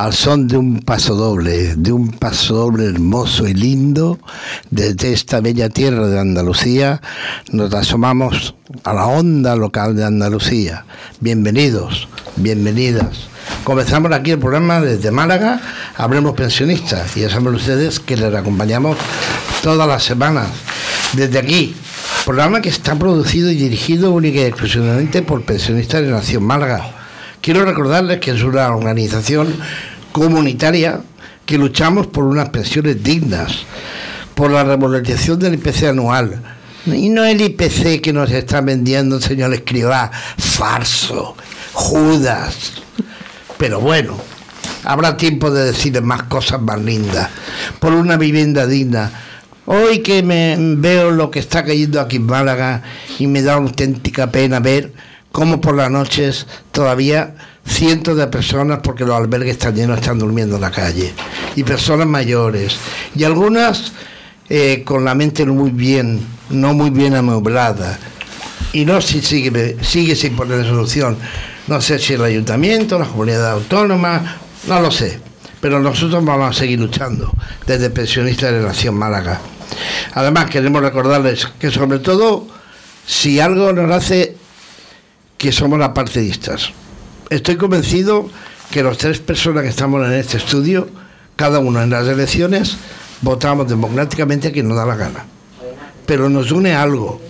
al son de un paso doble, de un paso doble hermoso y lindo, desde esta bella tierra de Andalucía, nos asomamos a la onda local de Andalucía. Bienvenidos, bienvenidas. Comenzamos aquí el programa desde Málaga, Hablemos Pensionistas, y ya saben ustedes que les acompañamos todas las semanas. Desde aquí, programa que está producido y dirigido única y exclusivamente por pensionistas de Nación Málaga. Quiero recordarles que es una organización comunitaria que luchamos por unas pensiones dignas, por la revalorización del IPC anual. Y no el IPC que nos está vendiendo el señor Escribá, farso, Judas. Pero bueno, habrá tiempo de decir más cosas más lindas. Por una vivienda digna. Hoy que me veo lo que está cayendo aquí en Málaga y me da auténtica pena ver cómo por las noches todavía cientos de personas, porque los albergues están llenos, están durmiendo en la calle, y personas mayores, y algunas eh, con la mente muy bien, no muy bien amueblada, y no si sigue, sigue sin poner solución. No sé si el ayuntamiento, la comunidad autónoma, no lo sé, pero nosotros vamos a seguir luchando desde Pensionistas de Nación Málaga. Además, queremos recordarles que sobre todo, si algo nos hace que somos las partidistas, estoy convencido que los tres personas que estamos en este estudio, cada uno en las elecciones, votamos democráticamente a quien nos da la gana. Pero nos une algo.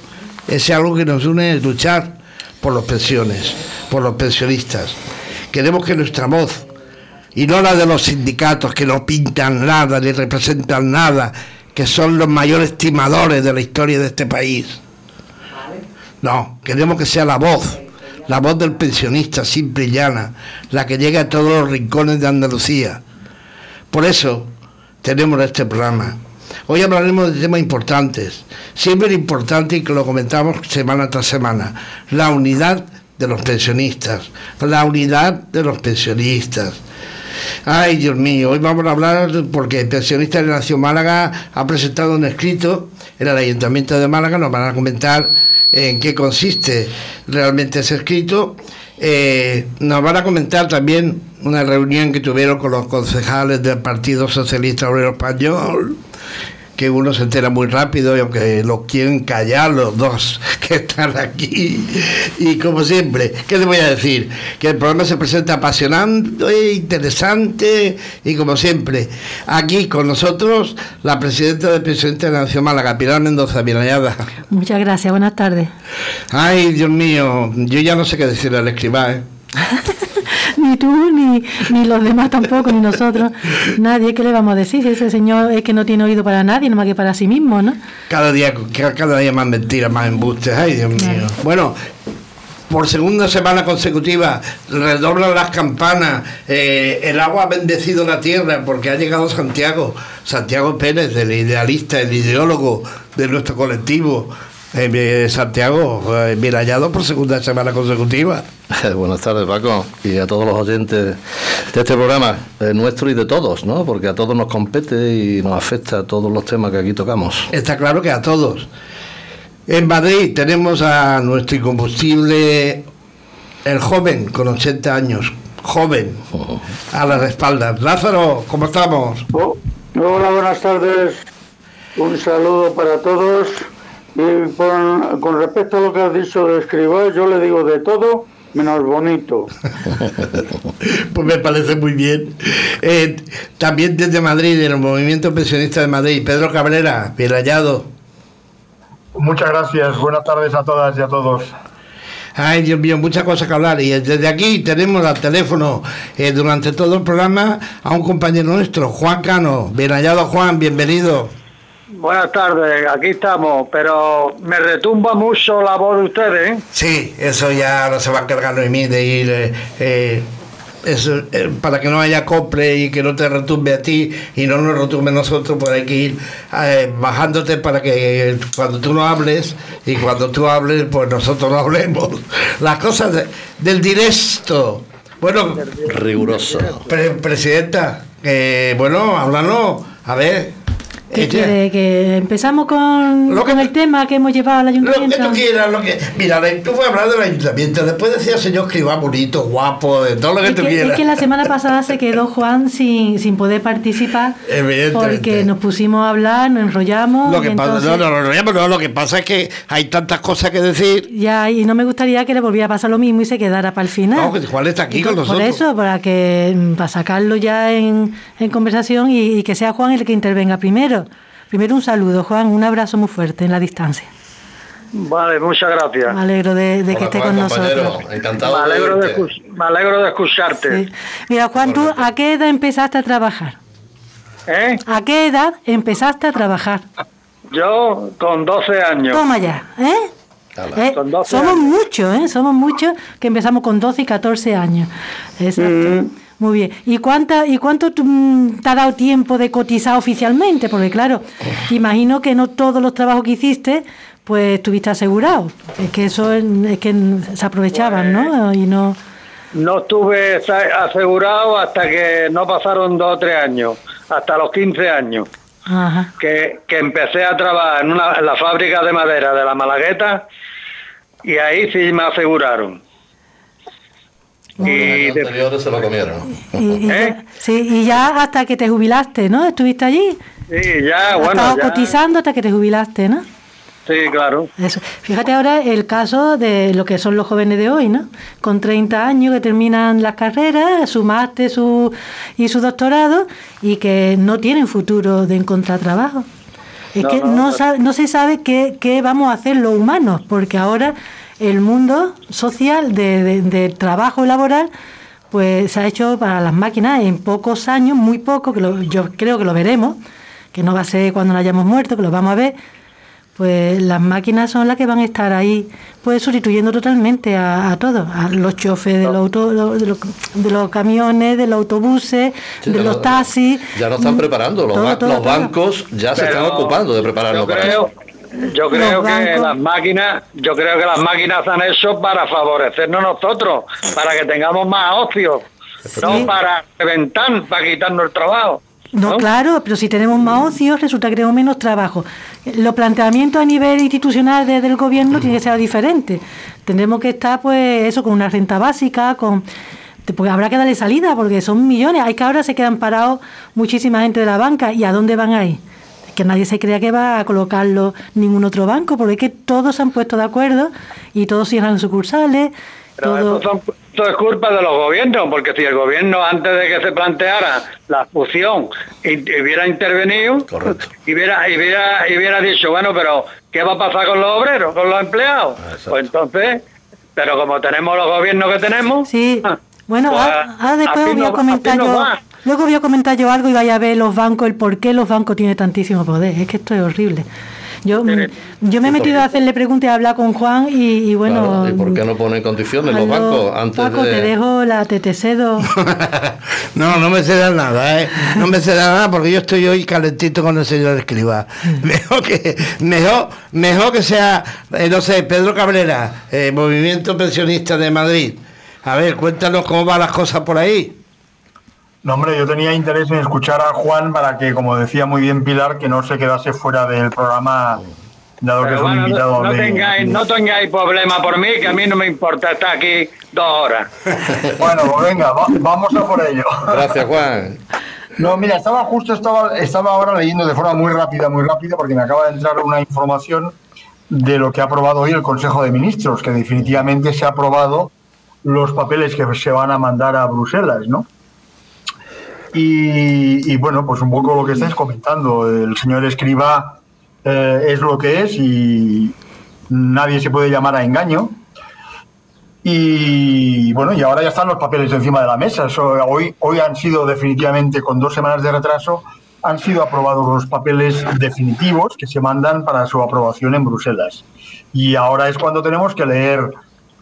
Ese algo que nos une es luchar por las pensiones, por los pensionistas. Queremos que nuestra voz, y no la de los sindicatos que no pintan nada ni representan nada, que son los mayores estimadores de la historia de este país. No, queremos que sea la voz la voz del pensionista simple y llana, la que llega a todos los rincones de Andalucía. Por eso tenemos este programa. Hoy hablaremos de temas importantes, siempre importante y que lo comentamos semana tras semana, la unidad de los pensionistas, la unidad de los pensionistas. Ay, Dios mío, hoy vamos a hablar porque el pensionista de Nación Málaga ha presentado un escrito en el Ayuntamiento de Málaga, nos van a comentar en qué consiste realmente ese escrito. Eh, nos van a comentar también una reunión que tuvieron con los concejales del Partido Socialista Obrero Español que uno se entera muy rápido y aunque lo quieren callar los dos que están aquí. Y como siempre, ¿qué les voy a decir? Que el programa se presenta apasionante, interesante y como siempre, aquí con nosotros la presidenta del presidente de la Nación Málaga, Pilar Mendoza, hallada. Muchas gracias, buenas tardes. Ay, Dios mío, yo ya no sé qué decirle al escribá, ¿eh? ni tú, ni, ni los demás tampoco, ni nosotros. Nadie, ¿qué le vamos a decir? Ese señor es que no tiene oído para nadie, más que para sí mismo, ¿no? Cada día, cada día más mentiras, más embustes. Ay, Dios mío. Bueno, por segunda semana consecutiva redoblan las campanas, eh, el agua ha bendecido la tierra porque ha llegado Santiago, Santiago Pérez, el idealista, el ideólogo de nuestro colectivo. Eh, Santiago, eh, bien hallado por segunda semana consecutiva. Buenas tardes, Paco, y a todos los oyentes de este programa, eh, nuestro y de todos, ¿no? Porque a todos nos compete y nos afecta a todos los temas que aquí tocamos. Está claro que a todos. En Madrid tenemos a nuestro incombustible, el joven, con 80 años, joven, a las espaldas. Lázaro, ¿cómo estamos? Oh, hola, buenas tardes. Un saludo para todos. Y con, respecto a lo que has dicho de escribir, yo le digo de todo menos bonito. pues me parece muy bien. Eh, también desde Madrid, en el Movimiento Pensionista de Madrid, Pedro Cabrera, bien hallado. Muchas gracias, buenas tardes a todas y a todos. Ay, Dios mío, muchas cosas que hablar. Y desde aquí tenemos al teléfono eh, durante todo el programa a un compañero nuestro, Juan Cano. Bien hallado, Juan, bienvenido. Buenas tardes, aquí estamos, pero me retumba mucho la voz de ustedes. ¿eh? Sí, eso ya no se va a encargar de mí de ir eh, eh, eso, para que no haya copre y que no te retumbe a ti y no nos retumbe a nosotros, pues hay que ir bajándote para que cuando tú no hables y cuando tú hables, pues nosotros no hablemos. Las cosas del directo. Bueno, riguroso. presidenta, bueno, háblanos, a ver. ¿Qué Ella- quiere? ¿Que empezamos con, Lo que- con el tema que hemos llevado al Lo que ayuntamiento? tú quieras, lo que. Mira, tú puedes hablar del ayuntamiento, después decía señor Escribá bonito, guapo, de todo lo que Es tú que, quieras. es que la semana pasada se quedó Juan sin, sin poder participar Evidentemente. porque nos pusimos a hablar, nos enrollamos. Lo que y pasa, entonces no, no, no, lo que pasa es que hay tantas cosas que decir. Ya, y no me gustaría que le volviera a pasar lo mismo y se quedara para el final. No, que Juan está aquí con Por nosotros. eso, para que mm, para sacarlo ya en, en conversación y, y que sea Juan el que intervenga primero. Primero un saludo, Juan, un abrazo muy fuerte en la distancia. Vale, muchas gracias. Me alegro de, de que esté Juan, con compañero. nosotros. Encantado Me alegro, de verte. escu- me alegro de escucharte. Sí. Mira, Juan, ¿tú a qué edad empezaste a trabajar? ¿Eh? ¿A qué edad empezaste a trabajar? Yo con 12 años. Toma ya, ¿eh? ¿Eh? Con 12 Somos muchos, ¿eh? Somos muchos que empezamos con 12 y 14 años. Exacto. Mm. Muy bien. ¿Y, cuánta, y cuánto mm, te ha dado tiempo de cotizar oficialmente? Porque claro, imagino que no todos los trabajos que hiciste, pues estuviste asegurado. Es que eso es, que se aprovechaban, ¿no? Y no... No estuve asegurado hasta que no pasaron dos o tres años, hasta los 15 años, Ajá. que, que empecé a trabajar en, una, en la fábrica de madera de la Malagueta y ahí sí me aseguraron. Y anteriores se lo comieron. Y, y ¿Eh? ya, sí, y ya hasta que te jubilaste, ¿no? ¿Estuviste allí? sí, ya, bueno, estado ya- cotizando hasta que te jubilaste, ¿no? sí, claro. Eso. Fíjate ahora el caso de lo que son los jóvenes de hoy, ¿no? Con 30 años que terminan las carreras, su máster su, y su doctorado y que no tienen futuro de encontrar trabajo. Es No, que no, no, no. sabe- no se sabe qué, qué vamos a hacer los humanos, porque ahora el mundo social de, de- del trabajo laboral pues se ha hecho para las máquinas en pocos años, muy poco, que lo- yo creo que lo veremos, que no va a ser cuando nos hayamos muerto, que lo vamos a ver, pues las máquinas son las que van a estar ahí, pues sustituyendo totalmente a, a todos, a los choferes de, los auto- de, los, de los camiones, de los autobuses, Sí, de los lo- taxis. Ya lo están preparando. Los, todo, ba- todo, los todo. bancos ya se están ocupando de prepararlo Yo para creo, eso. Yo creo que las máquinas, yo creo que las máquinas han hecho para favorecernos nosotros, para que tengamos más ocio, no para reventar, para quitarnos el trabajo. No, claro, pero si tenemos más ocio, resulta que tenemos menos trabajo. Los planteamientos a nivel institucional desde el gobierno tienen que ser diferentes. Tendremos que estar, pues, eso, con una renta básica, con porque habrá que darle salida, porque son millones. Hay que ahora se quedan parados muchísima gente de la banca. ¿Y a dónde van a ir? Que nadie se crea que va a colocarlo ningún otro banco, porque es que todos se han puesto de acuerdo y todos cierran sucursales. Pero todo... eso, son- eso es culpa de los gobiernos, porque si el gobierno antes de que se planteara la fusión hubiera intervenido Correcto. y hubiera, y hubiera, y hubiera dicho, bueno, pero ¿qué va a pasar con los obreros, con los empleados? Ah, exacto. Pues entonces, pero como tenemos los gobiernos que tenemos, Sí. ah, Bueno, pues, ahora, ahora después os voy a comentar no yo. Luego voy a comentar yo algo y vaya a ver los bancos, el por qué los bancos tienen tantísimo poder. Es que esto es horrible. Yo, mm, yo me he metido a hacerle preguntas y a hablar con Juan y, y bueno. Claro, ¿Y por qué no ponen condiciones los bancos antes Paco, de.? te dejo la cedo. No, no me será nada, ¿eh? No me será nada porque yo estoy hoy calentito con el señor Escriba. Mejor que, mejor, mejor que sea, eh, no sé, Pedro Cabrera, eh, Movimiento Pensionista de Madrid. A ver, cuéntanos cómo van las cosas por ahí. No, hombre, yo tenía interés en escuchar a Juan para que, como decía muy bien Pilar, que no se quedase fuera del programa, dado que es un invitado no, no de... tengáis, no tengáis problema por mí, que a mí no me importa estar aquí dos horas. Bueno, pues venga, va- vamos a por ello. Gracias, Juan. No, mira, estaba justo, estaba, estaba ahora leyendo de forma muy rápida, muy rápida, porque me acaba de entrar una información de lo que ha aprobado hoy el Consejo de Ministros, que definitivamente se ha aprobado los papeles que se van a mandar a Bruselas, ¿no? Y, bueno, pues un poco lo que estáis comentando, el señor Escriba eh, es lo que es y nadie se puede llamar a engaño. Y bueno, y ahora ya están los papeles encima de la mesa. Hoy, hoy han sido definitivamente, con dos semanas de retraso, han sido aprobados los papeles definitivos que se mandan para su aprobación en Bruselas. Y ahora es cuando tenemos que leer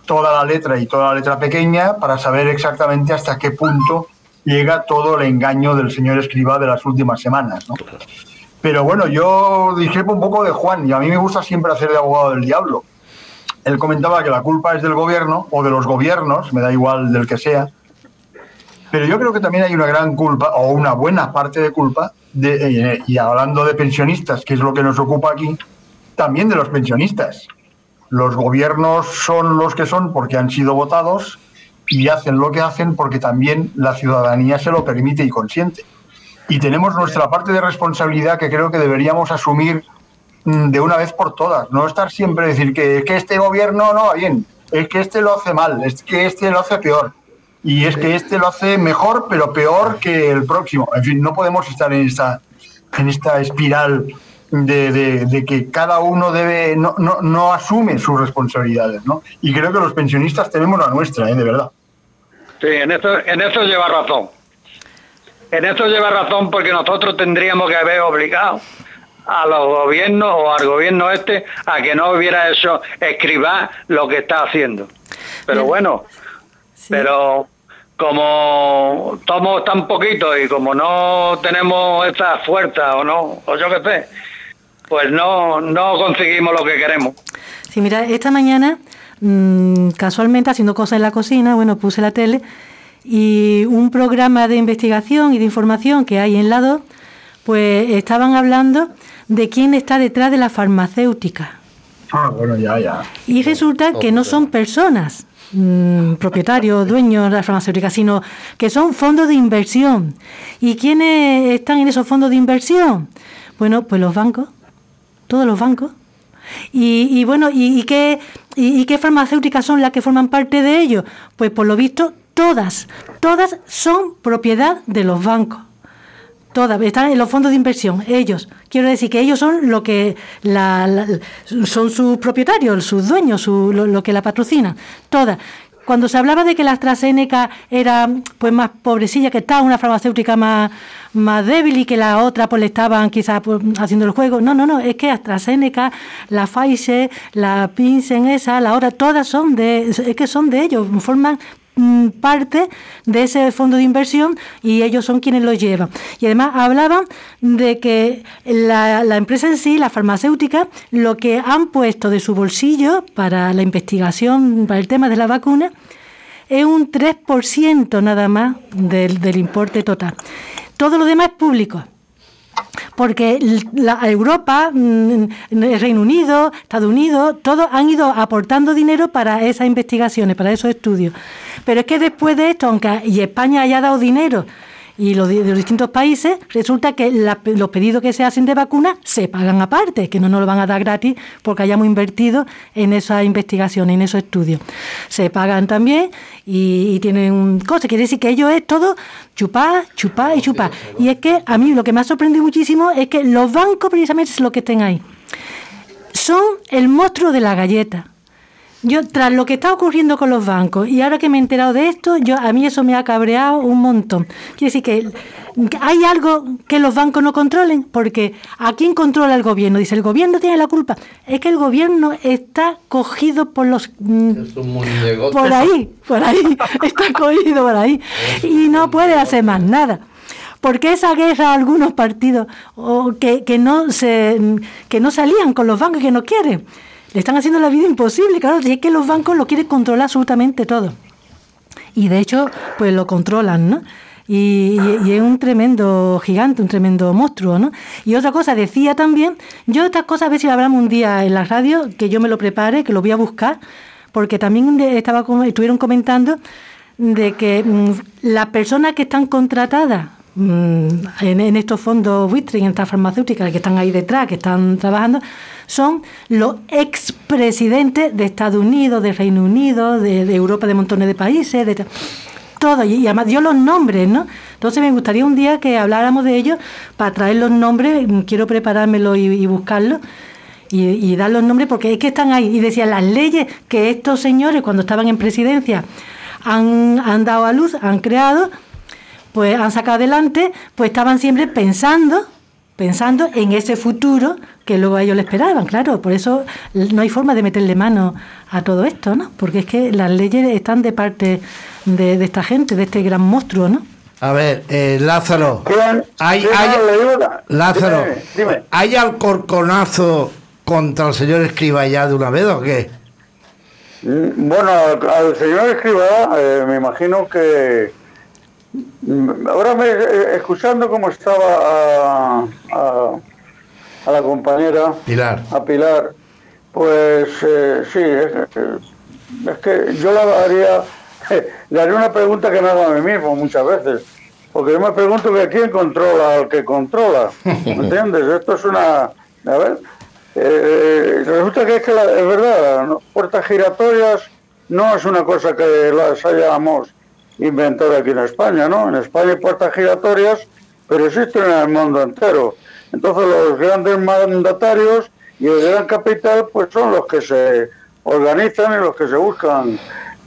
toda la letra y toda la letra pequeña para saber exactamente hasta qué punto llega todo el engaño del señor Escriba de las últimas semanas. ¿no? Pero bueno, yo discrepo un poco de Juan y a mí me gusta siempre hacer de abogado del diablo. Él comentaba que la culpa es del gobierno o de los gobiernos, me da igual del que sea, Pero yo creo que también hay una gran culpa, o una buena parte de culpa, de, eh, y hablando de pensionistas, que es lo que nos ocupa aquí, también de los pensionistas. Los gobiernos son los que son porque han sido votados y hacen lo que hacen porque también la ciudadanía se lo permite y consiente. Y tenemos nuestra parte de responsabilidad que creo que deberíamos asumir mm, de una vez por todas. No estar siempre decir que, que este gobierno no va bien, es que este lo hace mal, es que este lo hace peor. Y es que este lo hace mejor, pero peor que el próximo. En fin, no podemos estar en esta, en esta espiral de, de, que cada uno debe no, no, no, asume sus responsabilidades, ¿no? Y creo que los pensionistas tenemos la nuestra, ¿eh? de verdad. Sí, en eso, en eso lleva razón. En eso lleva razón porque nosotros tendríamos que haber obligado a los gobiernos o al gobierno este a que no hubiera eso, escribir lo que está haciendo. Pero bueno, pero como somos tan poquitos y como no tenemos esa fuerza o no, o yo qué sé, pues no, no conseguimos lo que queremos. Sí, mira, esta mañana, mmm, casualmente haciendo cosas en la cocina, bueno, puse la tele y un programa de investigación y de información que hay en lado, pues estaban hablando de quién está detrás de la farmacéutica. Ah, bueno, ya, ya. Y resulta que no son personas, mmm, propietarios, dueños de la farmacéutica, sino que son fondos de inversión. ¿Y quiénes están en esos fondos de inversión? Bueno, pues los bancos todos los bancos. Y, y bueno, ¿y, y qué, y, qué farmacéuticas son las que forman parte de ellos? Pues por lo visto, todas, todas son propiedad de los bancos. Todas, están en los fondos de inversión, ellos. Quiero decir que ellos son lo que la, son sus propietarios, sus dueños, su, lo, lo que la patrocinan. Todas cuando se hablaba de que la AstraZeneca era pues más pobrecilla, que estaba una farmacéutica más, más débil y que la otra pues le estaban quizás pues, haciendo el juego. No, no, no, es que AstraZeneca, la Pfizer, la Pinsen esa, la otra, todas son de, es que son de ellos, forman parte de ese fondo de inversión y ellos son quienes lo llevan. Y además hablaban de que la, la, empresa en sí, la farmacéutica, lo que han puesto de su bolsillo para la investigación, para el tema de la vacuna, es un 3% nada más del, del importe total. Todo lo demás es público porque la Europa, el Reino Unido, Estados Unidos, todos han ido aportando dinero para esas investigaciones, para esos estudios. Pero es que después de esto, aunque y España haya dado dinero y los, de los distintos países, resulta que los pedidos que se hacen de vacunas se pagan aparte, que no nos lo van a dar gratis porque hayamos invertido en esas investigaciones, en esos estudios. Se pagan también y, tienen un coste. Quiere decir que ello es todo chupar, chupar y chupar. Y es que a mí lo que me ha sorprendido muchísimo es que los bancos precisamente es lo que estén ahí. Son el monstruo de la galleta yo, tras lo que está ocurriendo con los bancos, y ahora que me he enterado de esto, yo a mí eso me ha cabreado un montón. Quiere decir que hay algo que los bancos no controlen, porque ¿a quién controla el gobierno? Dice, el gobierno tiene la culpa. Es que el gobierno está cogido por los... Mm, por ahí, por ahí, está cogido por ahí. Y no puede hacer más nada porque esa guerra algunos partidos o que, que no se que no salían con los bancos que no quieren le están haciendo la vida imposible, claro, es que los bancos lo quieren controlar absolutamente todo. Y de hecho, pues lo controlan, ¿no? Y, es un tremendo gigante, un tremendo monstruo, ¿no? Y otra cosa, decía también, yo estas cosas a ver si lo hablamos un día en la radio, que yo me lo prepare, que lo voy a buscar, porque también estaba estuvieron comentando de que mmm, las personas que están contratadas en, en, estos fondos buitres, en estas farmacéuticas que están ahí detrás, que están trabajando, son los expresidentes de Estados Unidos, de Reino Unido, de, Europa, de montones de países, de todo, y, y además dio los nombres, ¿no? Entonces me gustaría un día que habláramos de ellos para traer los nombres, quiero preparármelo y, y buscarlo. Y, y, dar los nombres porque es que están ahí. Y decían las leyes que estos señores cuando estaban en presidencia han dado a luz, han creado, pues han sacado adelante, pues estaban siempre pensando pensando en ese futuro que luego ellos le esperaban, claro, por eso no hay forma de meterle mano a todo esto, ¿no? Porque es que las leyes están de parte de, de esta gente, de este gran monstruo, ¿no? A ver, eh, Lázaro, ¿hay, hay, Lázaro. ¿hay alcorconazo contra el señor Escriba ya de una vez o qué? Mm, bueno, al señor Escriba eh, me imagino que ahora me, eh, escuchando como estaba a, la compañera Pilar. a Pilar, pues eh, sí, es, que yo la haría, le haría una pregunta que me hago a mí mismo muchas veces, porque yo me pregunto que quién controla al que controla, ¿me entiendes? Esto es una, a ver, eh, resulta que es que la, es verdad, puertas giratorias no es una cosa que las hayamos inventado aquí en España, ¿no? En España hay puertas giratorias, pero existen en el mundo entero. Entonces los grandes mandatarios y el gran capital pues son los que se organizan y los que se buscan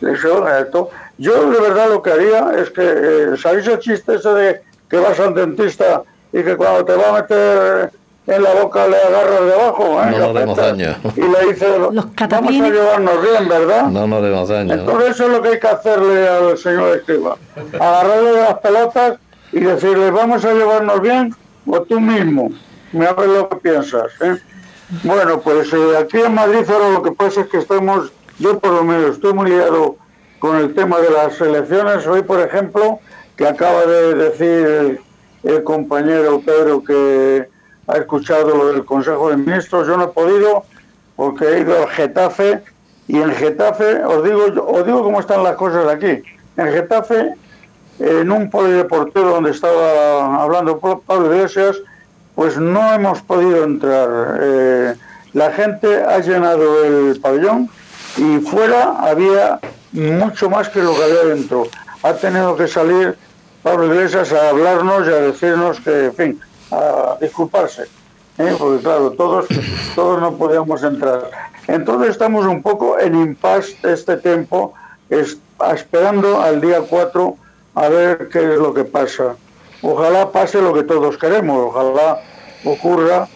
esto. Yo de verdad lo que haría es que, eh, ¿sabéis el chiste ese de que vas al dentista y que cuando te va a meter en la boca le agarras debajo. ¿eh? No nos demos daño. Y le dice, vamos a llevarnos bien, ¿verdad? No nos demos daño. Entonces eso es lo que hay que hacerle al señor Escriba. Agarrarle las pelotas y decirle, vamos a llevarnos bien, o tú mismo. Me hables lo que piensas. ¿eh? Bueno, pues eh, aquí en Madrid ahora lo que pasa es que estamos, yo por lo menos estoy muy liado con el tema de las elecciones. Hoy, por ejemplo, que acaba de decir el compañero Pedro que ha escuchado lo del Consejo de Ministros. Yo no he podido porque he ido al Getafe y en Getafe, os digo, os digo cómo están las cosas aquí. En Getafe, en un polideportivo donde estaba hablando Pablo Iglesias, pues no hemos podido entrar. Eh, la gente ha llenado el pabellón y fuera había mucho más que lo que había dentro. Ha tenido que salir Pablo Iglesias a hablarnos y a decirnos que, en fin, a disculparse, ¿eh? porque claro, todos, todos no podíamos entrar. Entonces estamos un poco en impasse este tiempo, esperando al día 4 a ver qué es lo que pasa. Ojalá pase lo que todos queremos, ojalá ocurra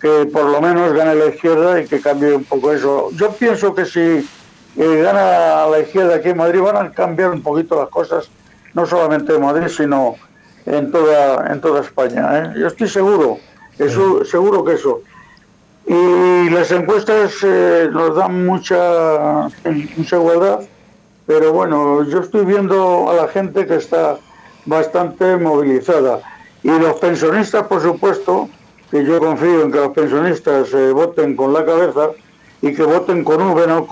que por lo menos gane la izquierda y que cambie un poco eso. Yo pienso que si eh, gana la izquierda aquí en Madrid van a cambiar un poquito las cosas, no solamente en Madrid, sino en toda, en toda España. ¿eh? Yo estoy seguro, eso, seguro que eso. Y las encuestas eh, nos dan mucha, igualdad, pero bueno, yo estoy viendo a la gente que está bastante movilizada. Y los pensionistas, por supuesto, que yo confío en que los pensionistas eh, voten con la cabeza y que voten con V, no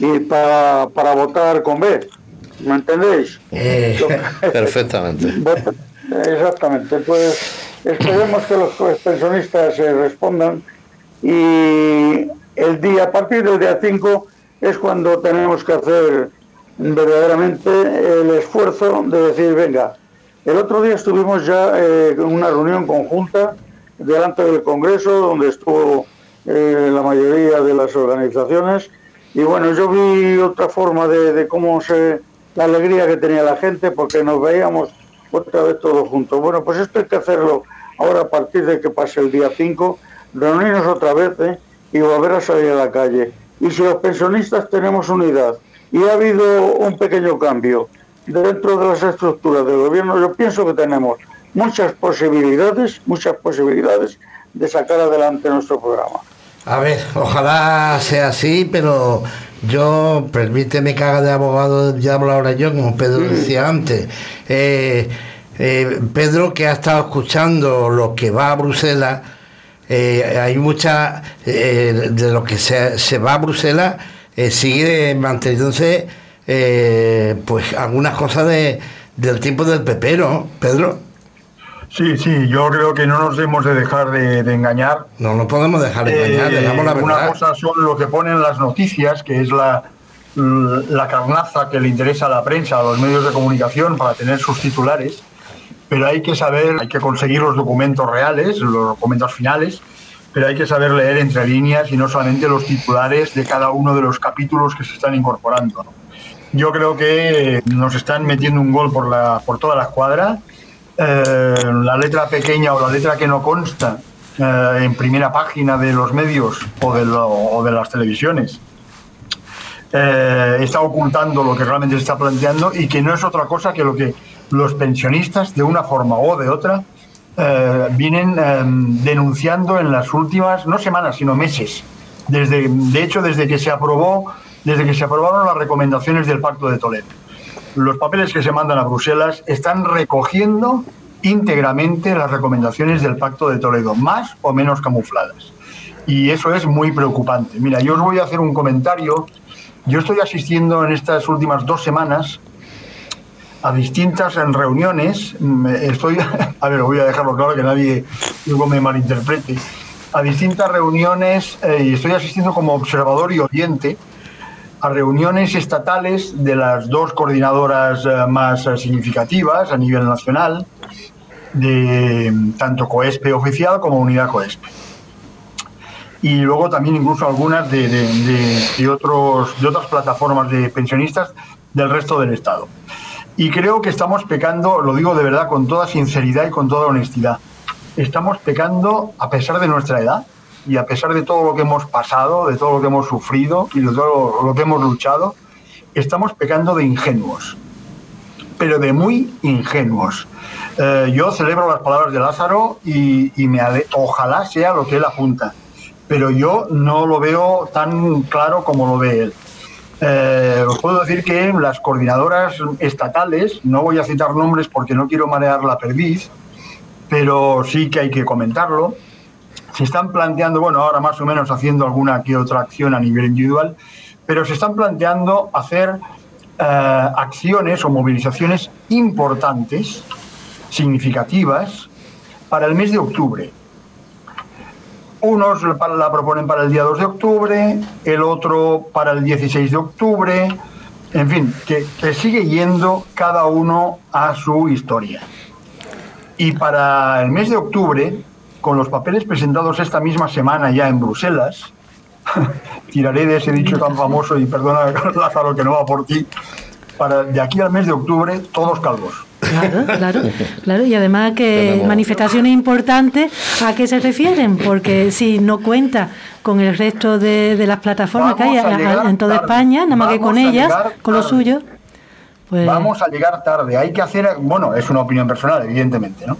y para, para votar con B. ¿Me entendéis? Eh, perfectamente. Exactamente. Pues esperemos que los pensionistas se respondan y el día, a partir del día 5 es cuando tenemos que hacer verdaderamente el esfuerzo de decir, venga, el otro día estuvimos ya eh, en una reunión conjunta delante del Congreso donde estuvo eh, la mayoría de las organizaciones y bueno, yo vi otra forma de, de cómo se la alegría que tenía la gente porque nos veíamos otra vez todos juntos. Bueno, pues esto hay que hacerlo ahora a partir de que pase el día 5, reunirnos otra vez ¿eh? y volver a salir a la calle. Y si los pensionistas tenemos unidad y ha habido un pequeño cambio dentro de las estructuras del gobierno, yo pienso que tenemos muchas posibilidades, muchas posibilidades de sacar adelante nuestro programa. A ver, ojalá sea así, pero yo, permíteme que haga de abogado ya diablo ahora yo, como Pedro mm. decía antes. Eh, eh, Pedro, que ha estado escuchando lo que va a Bruselas, eh, hay mucha de lo que se, va a Bruselas, sigue manteniéndose pues algunas cosas de, del tiempo del pepero, Pedro. Sí, sí, yo creo que no nos debemos de dejar de, engañar. No nos podemos dejar de engañar, eh, digamos la verdad. Una cosa son lo que ponen las noticias, que es la, la carnaza que le interesa a la prensa, a los medios de comunicación para tener sus titulares, pero hay que saber, hay que conseguir los documentos reales, los documentos finales, pero hay que saber leer entre líneas y no solamente los titulares de cada uno de los capítulos que se están incorporando. Yo creo que nos están metiendo un gol por, la, por toda la escuadra eh, la letra pequeña o la letra que no consta eh, en primera página de los medios o de, las televisiones eh, está ocultando lo que realmente se está planteando y que no es otra cosa que lo que los pensionistas, de una forma o de otra, vienen denunciando en las últimas, no semanas, sino meses. Desde, de hecho, desde que se aprobó, desde que se aprobaron las recomendaciones del Pacto de Toledo. Los papeles que se mandan a Bruselas están recogiendo íntegramente las recomendaciones del Pacto de Toledo, más o menos camufladas. Y eso es muy preocupante. Mira, yo os voy a hacer un comentario. Yo estoy asistiendo en estas últimas dos semanas a distintas reuniones. Estoy, a ver, voy a dejarlo claro que nadie luego me malinterprete. A distintas reuniones eh, y estoy asistiendo como observador y oyente a reuniones estatales de las dos coordinadoras eh, más eh, significativas a nivel nacional, de tanto COESPE oficial como Unidad COESPE. Y luego también incluso algunas de, de, otros, de otras plataformas de pensionistas del resto del Estado. Y creo que estamos pecando, lo digo de verdad con toda sinceridad y con toda honestidad, estamos pecando a pesar de nuestra edad, y a pesar de todo lo que hemos pasado, de todo lo que hemos sufrido y de todo lo que hemos luchado, estamos pecando de ingenuos, pero de muy ingenuos. Eh, yo celebro las palabras de Lázaro y, ojalá sea lo que él apunta, pero yo no lo veo tan claro como lo ve él. Eh, os puedo decir que las coordinadoras estatales, no voy a citar nombres porque no quiero marear la perdiz, pero sí que hay que comentarlo, se están planteando, bueno, ahora más o menos haciendo alguna que otra acción a nivel individual, pero se están planteando hacer eh, acciones o movilizaciones importantes, significativas, para el mes de octubre. Unos la proponen para el día 2 de octubre, el otro para el 16 de octubre, en fin, que, que sigue yendo cada uno a su historia. Y para el mes de octubre, con los papeles presentados esta misma semana ya en Bruselas, tiraré de ese dicho tan famoso y perdona Lázaro que no va por ti, para de aquí al mes de octubre todos calvos. Claro, claro, claro. Y además que manifestaciones importantes, ¿a qué se refieren? Porque si no cuenta con el resto de, las plataformas que hay en toda España, nada más que con ellas, con lo suyo. Pues... Vamos a llegar tarde. Hay que hacer, bueno, es una opinión personal, evidentemente, ¿no?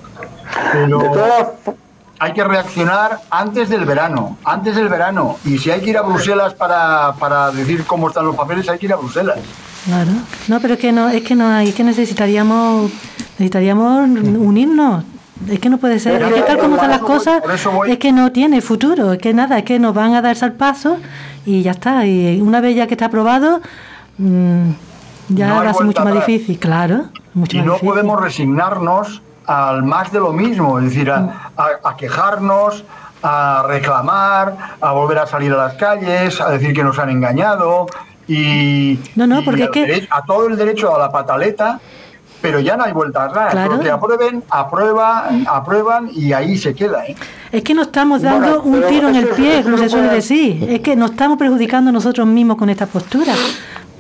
Hay que reaccionar antes del verano, antes del verano. Y si hay que ir a Bruselas para, para decir cómo están los papeles, hay que ir a Bruselas. Claro. No, pero es que no, es que no hay, es que necesitaríamos, necesitaríamos unirnos. Es que no puede ser, es que tal como están las cosas, es que no tiene futuro, es que nada, es que nos van a darse al paso y ya está. Y una vez ya que está aprobado, mm, ya va a ser mucho más difícil, claro. y no podemos resignarnos al más de lo mismo, es decir, a, quejarnos, a reclamar, a volver a salir a las calles, a decir que nos han engañado y, no, no, porque a todo el derecho a la pataleta, pero ya no hay vuelta atrás. Claro. que aprueben, aprueban, aprueban y ahí se queda. ¿eh? Es que nos estamos dando un tiro en el pie, como se suele decir. Es que nos estamos perjudicando nosotros mismos con esta postura.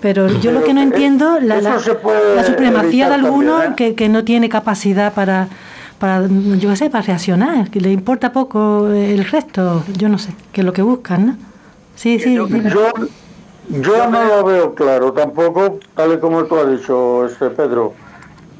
Pero yo lo que no entiendo, la, la, supremacía de algunos que, que, no tiene capacidad para, para, yo qué sé, para reaccionar, que le importa poco el resto, yo no sé, que es lo que buscan, ¿no? Sí, sí. Yo, yo, no lo veo claro tampoco, tal y como tú has dicho, este Pedro.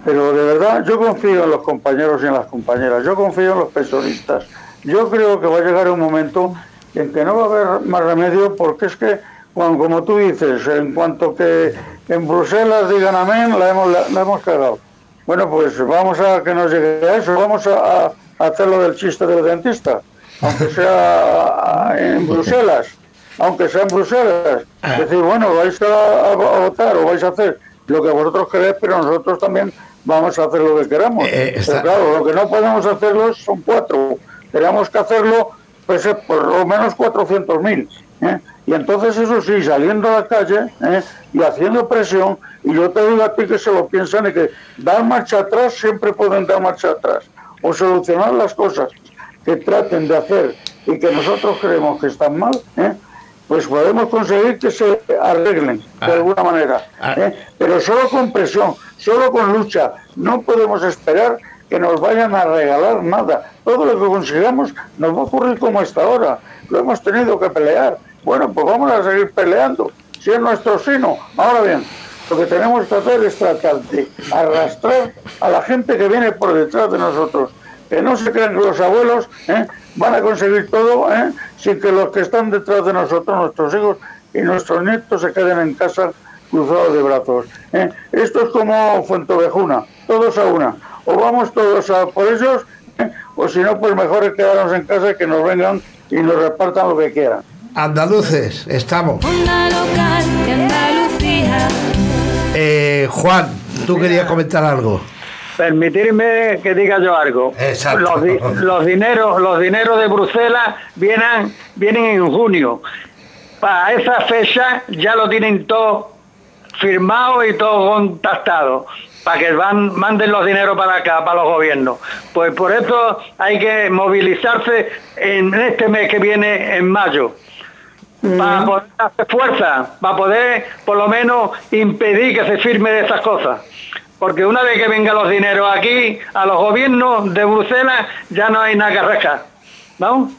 Pero de verdad, yo confío en los compañeros y en las compañeras, yo confío en los pensionistas. Yo creo que va a llegar un momento en que no va a haber más remedio porque es que como tú dices, en cuanto que en Bruselas digan amén, la hemos, la, hemos cagado. Bueno, pues vamos a que nos llegue a eso, vamos a, hacer lo del chiste del dentista, aunque sea en Bruselas, aunque sea en Bruselas. Es decir, bueno, vais a, votar o vais a hacer lo que vosotros queréis, pero nosotros también vamos a hacer lo que queramos. Eh, pero claro, lo que no podemos hacerlo son cuatro. Tenemos que hacerlo, pues, por lo menos 400.000. ¿eh? Y entonces, eso sí, saliendo a la calle ¿eh? y haciendo presión, y yo te digo a ti que se lo piensan y que dar marcha atrás siempre pueden dar marcha atrás, o solucionar las cosas que traten de hacer y que nosotros creemos que están mal, ¿eh? pues podemos conseguir que se arreglen de ah. alguna manera. Ah. ¿eh? Pero solo con presión, solo con lucha. No podemos esperar que nos vayan a regalar nada. Todo lo que consigamos nos va a ocurrir como hasta ahora. Lo hemos tenido que pelear bueno, pues vamos a seguir peleando, si es nuestro sino. Ahora bien, lo que tenemos que hacer es tratar de arrastrar a la gente que viene por detrás de nosotros. Que no se crean que los abuelos ¿eh? van a conseguir todo ¿eh? sin que los que están detrás de nosotros, nuestros hijos y nuestros nietos, se queden en casa cruzados de brazos. ¿eh? Esto es como Fuentovejuna, todos a una. O vamos todos a por ellos, o si no, pues mejor es quedarnos en casa y que nos vengan y nos repartan lo que quieran. Andaluces, estamos. Onda local de Andalucía. Eh, Juan, tú querías comentar algo. Permitirme que diga yo algo. Exacto. Los, di- los dineros, los dineros de Bruselas vienen, vienen en junio. Para esa fecha ya lo tienen todo firmado y todo contactado para que van, manden los dineros para acá, para los gobiernos. Pues por eso hay que movilizarse en este mes que viene, en mayo, para poder hacer fuerza, para poder por lo menos impedir que se firme de esas cosas. Porque una vez que vengan los dineros aquí, a los gobiernos de Bruselas, ya no hay nada que rascar. ¿Vamos?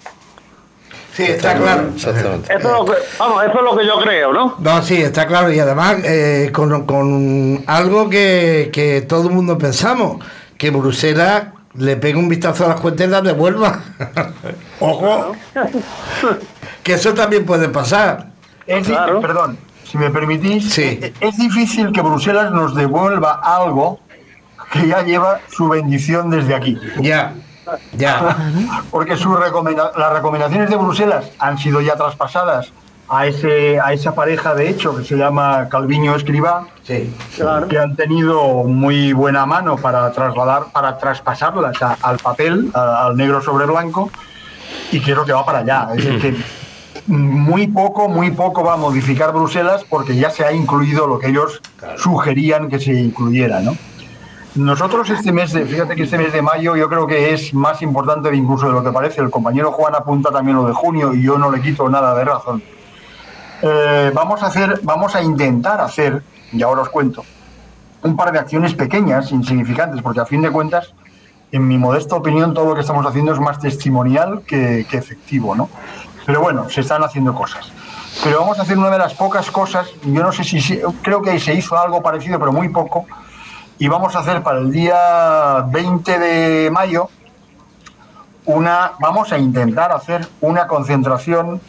Sí, está claro. Exactamente. Eso es lo que, vamos, eso es lo que yo creo, ¿no? No, sí, está claro. Y además, eh, con, con algo que, que todo el mundo pensamos, que Bruselas le pegue un vistazo a las cuentas y las devuelva. Ojo, que eso también puede pasar. Es Claro. Perdón, si me permitís, Sí. eh, es difícil que Bruselas nos devuelva algo que ya lleva su bendición desde aquí. Ya, ya. Porque su recomenda- las recomendaciones de Bruselas han sido ya traspasadas a, ese, a esa pareja de hecho que se llama Calviño Escribá, Sí. que han tenido muy buena mano para trasladar, para traspasarlas a- al papel, a- al negro sobre blanco, y creo que va para allá. Es decir, que muy poco, muy poco va a modificar Bruselas porque ya se ha incluido lo que ellos sugerían que se incluyera, ¿no? Nosotros este mes, de, fíjate que este mes de mayo yo creo que es más importante incluso de lo que parece. El compañero Juan apunta también lo de junio y yo no le quito nada de razón. Eh, vamos a hacer, vamos a intentar hacer, y ahora os cuento, un par de acciones pequeñas, insignificantes, porque a fin de cuentas, en mi modesta opinión, todo lo que estamos haciendo es más testimonial que, que efectivo, ¿no? Pero bueno, se están haciendo cosas. Pero vamos a hacer una de las pocas cosas, yo no sé si, creo que se hizo algo parecido, pero muy poco, y vamos a hacer para el día 20 de mayo una, vamos a intentar hacer una concentración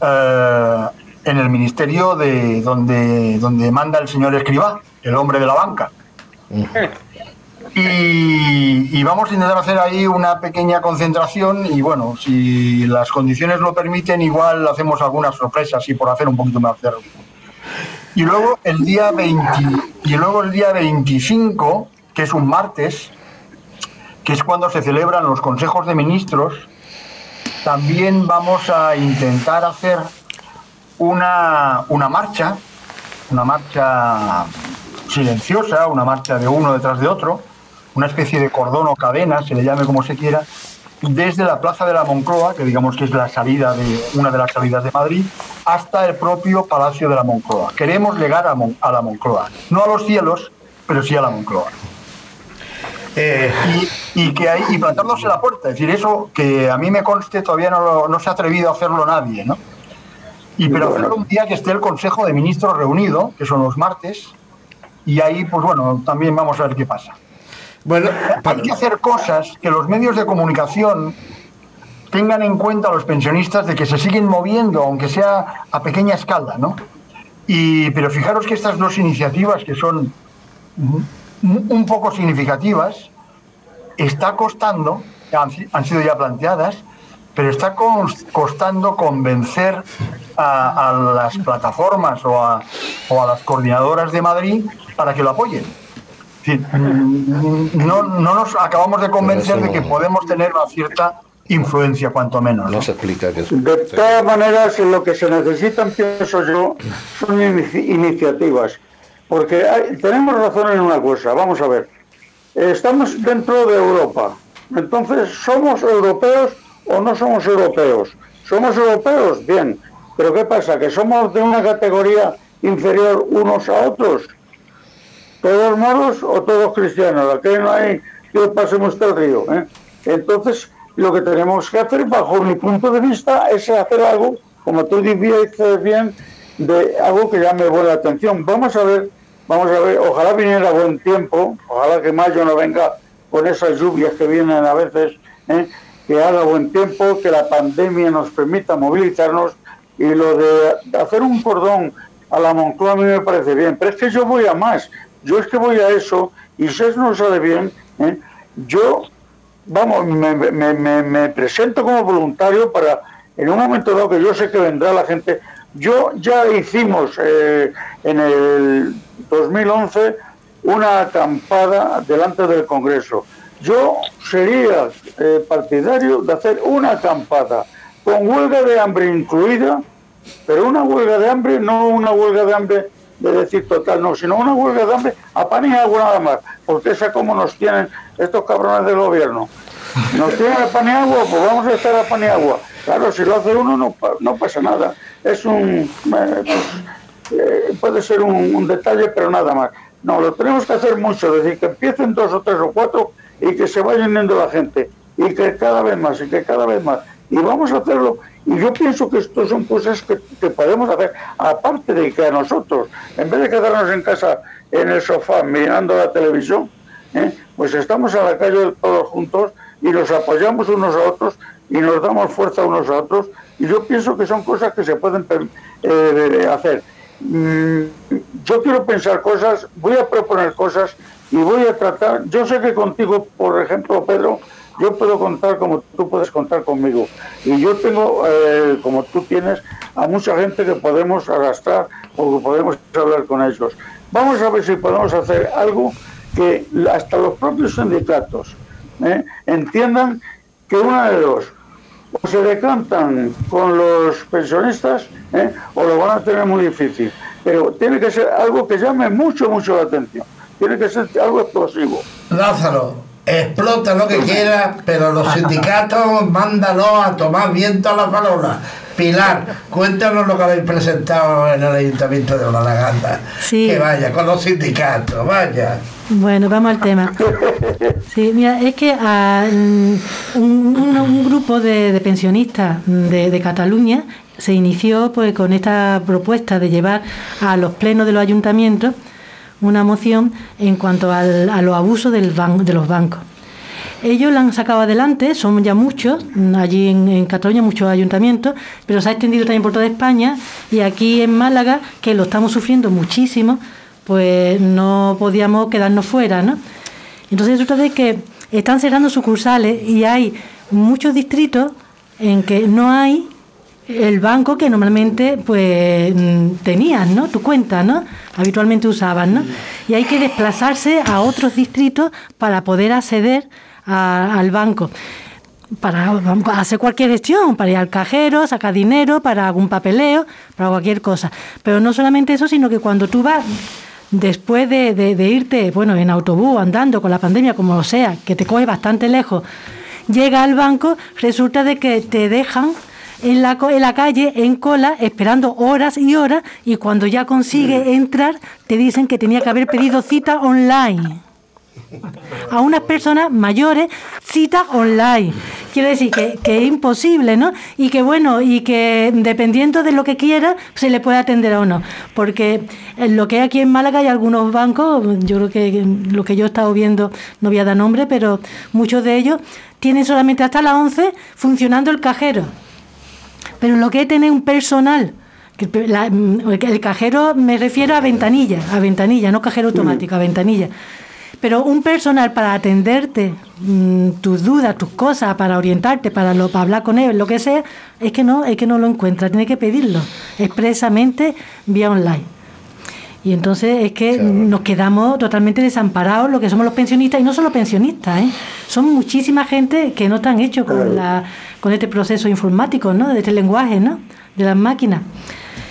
eh, en el ministerio de donde, donde manda el señor Escribá, el hombre de la banca. Y, vamos a intentar hacer ahí una pequeña concentración y bueno, si las condiciones lo permiten, igual hacemos algunas sorpresas y por hacer un poquito más de ruido. Y luego el día 20, y luego el día 25, que es un martes, que es cuando se celebran los consejos de ministros, también vamos a intentar hacer una, una marcha, una marcha silenciosa, una marcha de uno detrás de otro, una especie de cordón o cadena, se le llame como se quiera, desde la Plaza de la Moncloa, que digamos que es la salida de una de las salidas de Madrid, hasta el propio Palacio de la Moncloa. Queremos llegar a, Mon- a la Moncloa, no a los cielos, pero sí a la Moncloa. Eh, Y, y que hay, y plantarnos en la puerta, es decir, eso que a mí me conste todavía no, lo- no se ha atrevido a hacerlo nadie, ¿no? Y pero hacerlo un día que esté el Consejo de Ministros reunido, que son los martes, y ahí, pues bueno, también vamos a ver qué pasa. Bueno, Hay que hacer cosas que los medios de comunicación tengan en cuenta a los pensionistas de que se siguen moviendo, aunque sea a pequeña escala, ¿no? Y, pero fijaros que estas dos iniciativas, que son un poco significativas, está costando, han, han sido ya planteadas, pero está costando convencer a, a las plataformas o a, o a las coordinadoras de Madrid para que lo apoyen. No, no nos acabamos de convencer de que podemos tener una cierta influencia, cuanto menos. ¿no? Se explica que De todas maneras, lo que se necesitan, pienso yo, son inici- iniciativas. Porque hay- tenemos razón en una cosa, vamos a ver. Estamos dentro de Europa. Entonces, ¿somos europeos o no somos europeos? ¿Somos europeos? Bien. Pero ¿qué pasa? ¿Que somos de una categoría inferior unos a otros? ¿Todos moros o todos cristianos? Aquí no hay que pasemos el río. ¿eh? Entonces, lo que tenemos que hacer, bajo mi punto de vista, es hacer algo, como tú dices bien, de algo que llame buena atención. Vamos a ver, vamos a ver, ojalá viniera buen tiempo, ojalá que mayo no venga con esas lluvias que vienen a veces, ¿eh? que haga buen tiempo, que la pandemia nos permita movilizarnos y lo de hacer un cordón a la Moncloa a mí me parece bien, pero es que yo voy a más. Yo es que voy a eso y si eso no sale bien, ¿eh? yo, vamos, me, me- me- me presento como voluntario para, en un momento dado que yo sé que vendrá la gente, yo ya hicimos eh, en el 2011 una acampada delante del Congreso. Yo sería eh, partidario de hacer una acampada con huelga de hambre incluida, pero una huelga de hambre, no una huelga de hambre de decir total, no, sino una huelga de hambre a pan y agua nada más, porque esa como nos tienen estos cabrones del gobierno. Nos tienen a pan y agua, pues vamos a estar a pan y agua. Claro, si lo hace uno no, no pasa nada. Es un... eh, pues, eh, puede ser un, un detalle, pero nada más. No, lo tenemos que hacer mucho, es decir, que empiecen dos o tres o cuatro y que se vaya uniendo la gente, y que cada vez más, y que cada vez más. Y vamos a hacerlo, y yo pienso que esto son cosas que, que podemos hacer, aparte de que a nosotros, en vez de quedarnos en casa en el sofá mirando la televisión, ¿eh? pues estamos a la calle todos juntos y nos apoyamos unos a otros y nos damos fuerza unos a otros, y yo pienso que son cosas que se pueden eh, hacer. Mm, yo quiero pensar cosas, voy a proponer cosas y voy a tratar, yo sé que contigo, por ejemplo, Pedro, yo puedo contar como tú puedes contar conmigo. Y yo tengo, eh, como tú tienes, a mucha gente que podemos arrastrar o que podemos hablar con ellos. Vamos a ver si podemos hacer algo que hasta los propios sindicatos ¿eh? entiendan que una de dos, o se decantan con los pensionistas ¿eh? o lo van a tener muy difícil. Pero tiene que ser algo que llame mucho, mucho la atención. Tiene que ser algo explosivo. Lázaro, explota lo que quiera, pero los sindicatos mándalos a tomar viento a la farola. Pilar, cuéntanos lo que habéis presentado en el Ayuntamiento de Olaganda. Sí. Que vaya, con los sindicatos, vaya. Bueno, vamos al tema. Sí, mira, es que ah, mm, un, un- un grupo de, de pensionistas de, de Cataluña se inició pues con esta propuesta de llevar a los plenos de los ayuntamientos una moción en cuanto al- a los abusos del ban- de los bancos. Ellos la han sacado adelante, son ya muchos, mm, allí en, en Cataluña muchos ayuntamientos, pero se ha extendido también por toda España y aquí en Málaga, que lo estamos sufriendo muchísimo, pues no podíamos quedarnos fuera, ¿no? Entonces resulta de que están cerrando sucursales y hay muchos distritos en que no hay el banco que normalmente pues tenías, ¿no? Tu cuenta, ¿no? Habitualmente usabas, ¿no? Y hay que desplazarse a otros distritos para poder acceder a- al banco. Para hacer cualquier gestión, para ir al cajero, sacar dinero, para algún papeleo, para cualquier cosa. Pero no solamente eso, sino que cuando tú vas después de, de- de irte, bueno, en autobús, andando, con la pandemia, como sea, que te coge bastante lejos, llega al banco, resulta de que te dejan en la, en la calle, en cola, esperando horas y horas, y cuando ya consigue entrar, te dicen que tenía que haber pedido cita online. A unas personas mayores, cita online. Quiere decir que, que es imposible, ¿no? Y que bueno, y que dependiendo de lo que quiera, se le puede atender o no. Porque en lo que hay aquí en Málaga hay algunos bancos, yo creo que lo que yo he estado viendo, no voy a dar nombre, pero muchos de ellos tienen solamente hasta las 11 funcionando el cajero. Pero lo que es tener un personal, que pe- la- mm, el cajero me refiero a ventanilla, a ventanilla, no cajero automático, a ventanilla. Pero un personal para atenderte mm, tus dudas, tus cosas, para orientarte, para, lo, para hablar con él, lo que sea, es que no, es que no lo encuentra, tiene que pedirlo expresamente vía online. Y entonces es que nos quedamos totalmente desamparados lo que somos los pensionistas, y no solo pensionistas, ¿eh? son muchísima gente que no están hechos con, la, con este proceso informático, ¿no? de este lenguaje, ¿no? de las máquinas.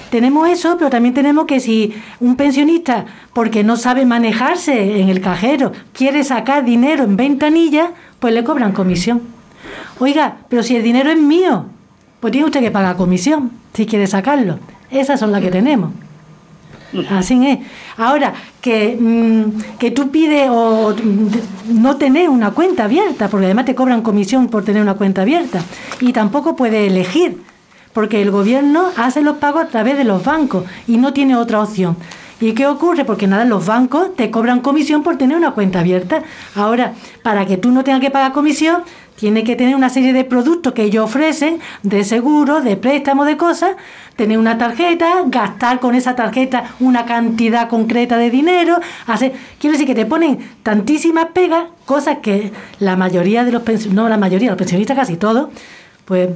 Tenemos eso, pero también tenemos que si un pensionista, porque no sabe manejarse en el cajero, quiere sacar dinero en ventanilla, pues le cobran comisión. Oiga, pero si el dinero es mío, pues tiene usted que pagar comisión si quiere sacarlo. Esas son las que tenemos. Así es. Ahora, que, mm, que tú pides o mm, no tener una cuenta abierta, porque además te cobran comisión por tener una cuenta abierta, y tampoco puedes elegir, porque el gobierno hace los pagos a través de los bancos y no tiene otra opción. ¿Y qué ocurre? Porque nada, los bancos te cobran comisión por tener una cuenta abierta. Ahora, para que tú no tengas que pagar comisión, tiene que tener una serie de productos que ellos ofrecen, de seguro, de préstamo, de cosas, tener una tarjeta, gastar con esa tarjeta una cantidad concreta de dinero, hacer, quiero decir que te ponen tantísimas pegas, cosas que la mayoría de los pensionistas, no la mayoría, los pensionistas casi todos, pues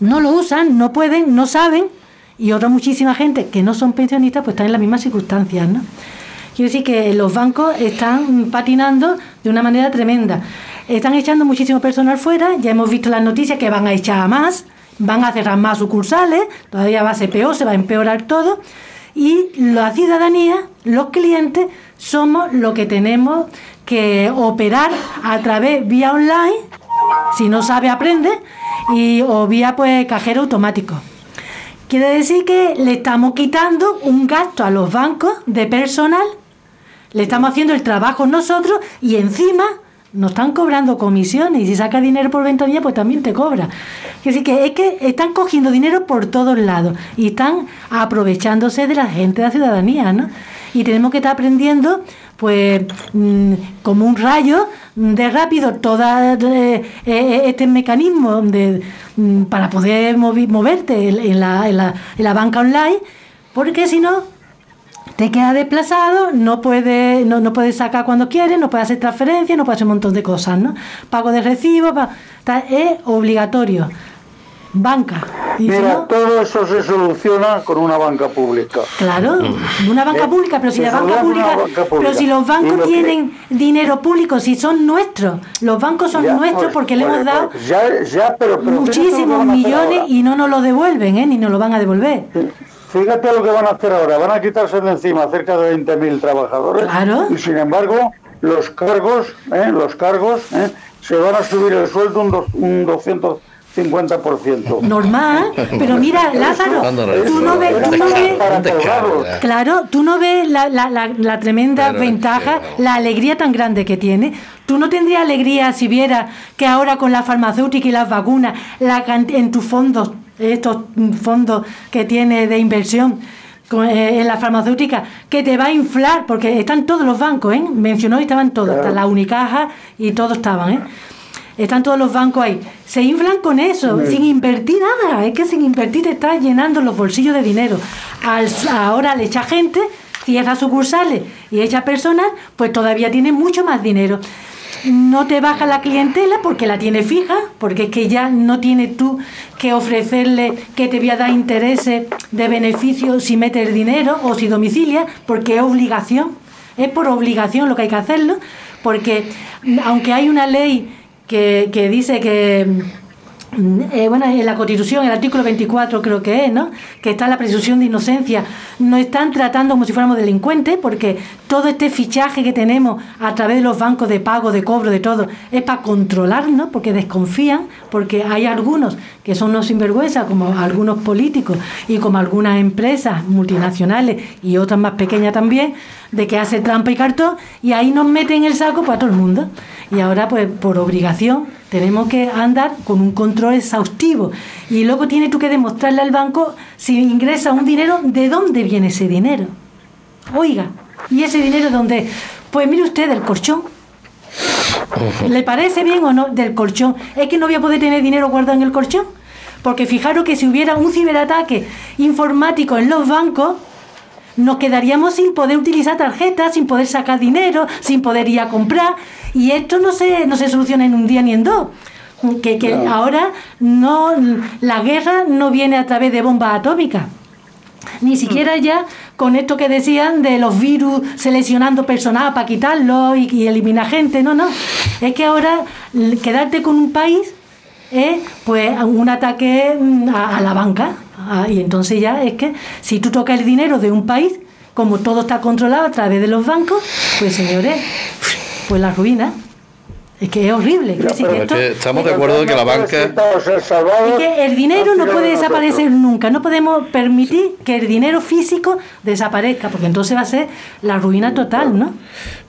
no lo usan, no pueden, no saben, y otra muchísima gente que no son pensionistas pues están en las mismas circunstancias, ¿no? Quiero decir que los bancos están patinando de una manera tremenda. Están echando muchísimo personal fuera, ya hemos visto las noticias que van a echar a más, van a cerrar más sucursales, todavía va a ser peor, se va a empeorar todo. Y la ciudadanía, los clientes, somos los que tenemos que operar a través vía online, si no sabe aprende, y, o vía pues cajero automático. Quiere decir que le estamos quitando un gasto a los bancos de personal, le estamos haciendo el trabajo nosotros y encima nos están cobrando comisiones y si saca dinero por ventanilla pues también te cobra. Decir, que es que están cogiendo dinero por todos lados y están aprovechándose de la gente, de la ciudadanía, ¿no? Y tenemos que estar aprendiendo pues mm, como un rayo de rápido todo eh, eh, este mecanismo de, mm, para poder moverte en la, en la- en la banca online, porque si no te queda desplazado, no puedes no, no puedes sacar cuando quieres, no puedes hacer transferencias, no puedes hacer un montón de cosas, ¿no? Pago de recibo, pa- es obligatorio. Banca. Y si Mira, no, todo eso se soluciona con una banca pública. Claro, una banca Eh, pública, pero si se la banca pública, una banca pública. pero si los bancos lo que- tienen dinero público, si son nuestros, los bancos son Ya, nuestros pues, porque le pues, hemos dado pues, ya, ya, pero, pero fíjate lo que muchísimos millones y no nos lo devuelven, ¿eh? ni nos lo van a devolver. Fíjate lo que van a hacer ahora. Van a quitarse de encima cerca de 20.000 trabajadores. Claro. Y sin embargo, los cargos, ¿eh? los cargos, ¿eh? se van a subir el sueldo un, dos- un 250%. Normal, pero mira, Lázaro, tú no ves, tú no. Claro, tú no ves la, la- la- la tremenda ventaja, la alegría tan grande que tiene. Tú no tendrías alegría si vieras que ahora con la farmacéutica y las vacunas, la en tus fondos, estos fondos que tiene de inversión con- eh, en la farmacéutica, que te va a inflar, porque están todos los bancos, ¿eh? Mencionó y estaban todos, hasta la Unicaja y todos estaban, ¿eh? Están todos los bancos ahí. Se inflan con eso, sin invertir nada. Es que sin invertir te estás llenando los bolsillos de dinero. Al, ahora le echa gente, cierra sucursales y echa personas, pues todavía tiene mucho más dinero. No te baja la clientela porque la tiene fija, porque es que ya no tienes tú que ofrecerle que te voy a dar intereses de beneficio si metes dinero o si domicilia, porque es obligación. Es por obligación lo que hay que hacerlo, porque mm, aunque hay una ley que, que dice que, eh, bueno, en la Constitución, el artículo 24 creo que es, ¿no? Que está la presunción de inocencia. Nos están tratando como si fuéramos delincuentes porque todo este fichaje que tenemos a través de los bancos de pago, de cobro, de todo, es para controlarnos porque desconfían, porque hay algunos que son unos sinvergüenzas, como algunos políticos y como algunas empresas multinacionales y otras más pequeñas también, de que hace trampa y cartón y ahí nos meten el saco para todo el mundo. Y ahora, pues por obligación, tenemos que andar con un control exhaustivo. Y luego tienes tú que demostrarle al banco si ingresa un dinero, ¿de dónde viene ese dinero? Oiga, ¿y ese dinero de dónde? es? Pues mire usted, del colchón. ¿Le parece bien o no? Del colchón. Es que no voy a poder tener dinero guardado en el colchón. Porque fijaros que si hubiera un ciberataque informático en los bancos, nos quedaríamos sin poder utilizar tarjetas, sin poder sacar dinero, sin poder ir a comprar. Y esto no se, no se soluciona en un día ni en dos. Que, que ahora no la guerra no viene a través de bombas atómicas. Ni siquiera ya con esto que decían de los virus seleccionando personal para quitarlo y, y eliminar gente. No, no. Es que ahora quedarte con un país es pues un ataque mm, a, a la banca. Ah, y entonces ya es que si tú tocas el dinero de un país, como todo está controlado a través de los bancos, pues señores, pues la ruina. Es que es horrible. Que es que estamos de acuerdo de que la banca... Es que el dinero no puede desaparecer nunca. No podemos permitir que el dinero físico desaparezca, porque entonces va a ser la ruina total, ¿no?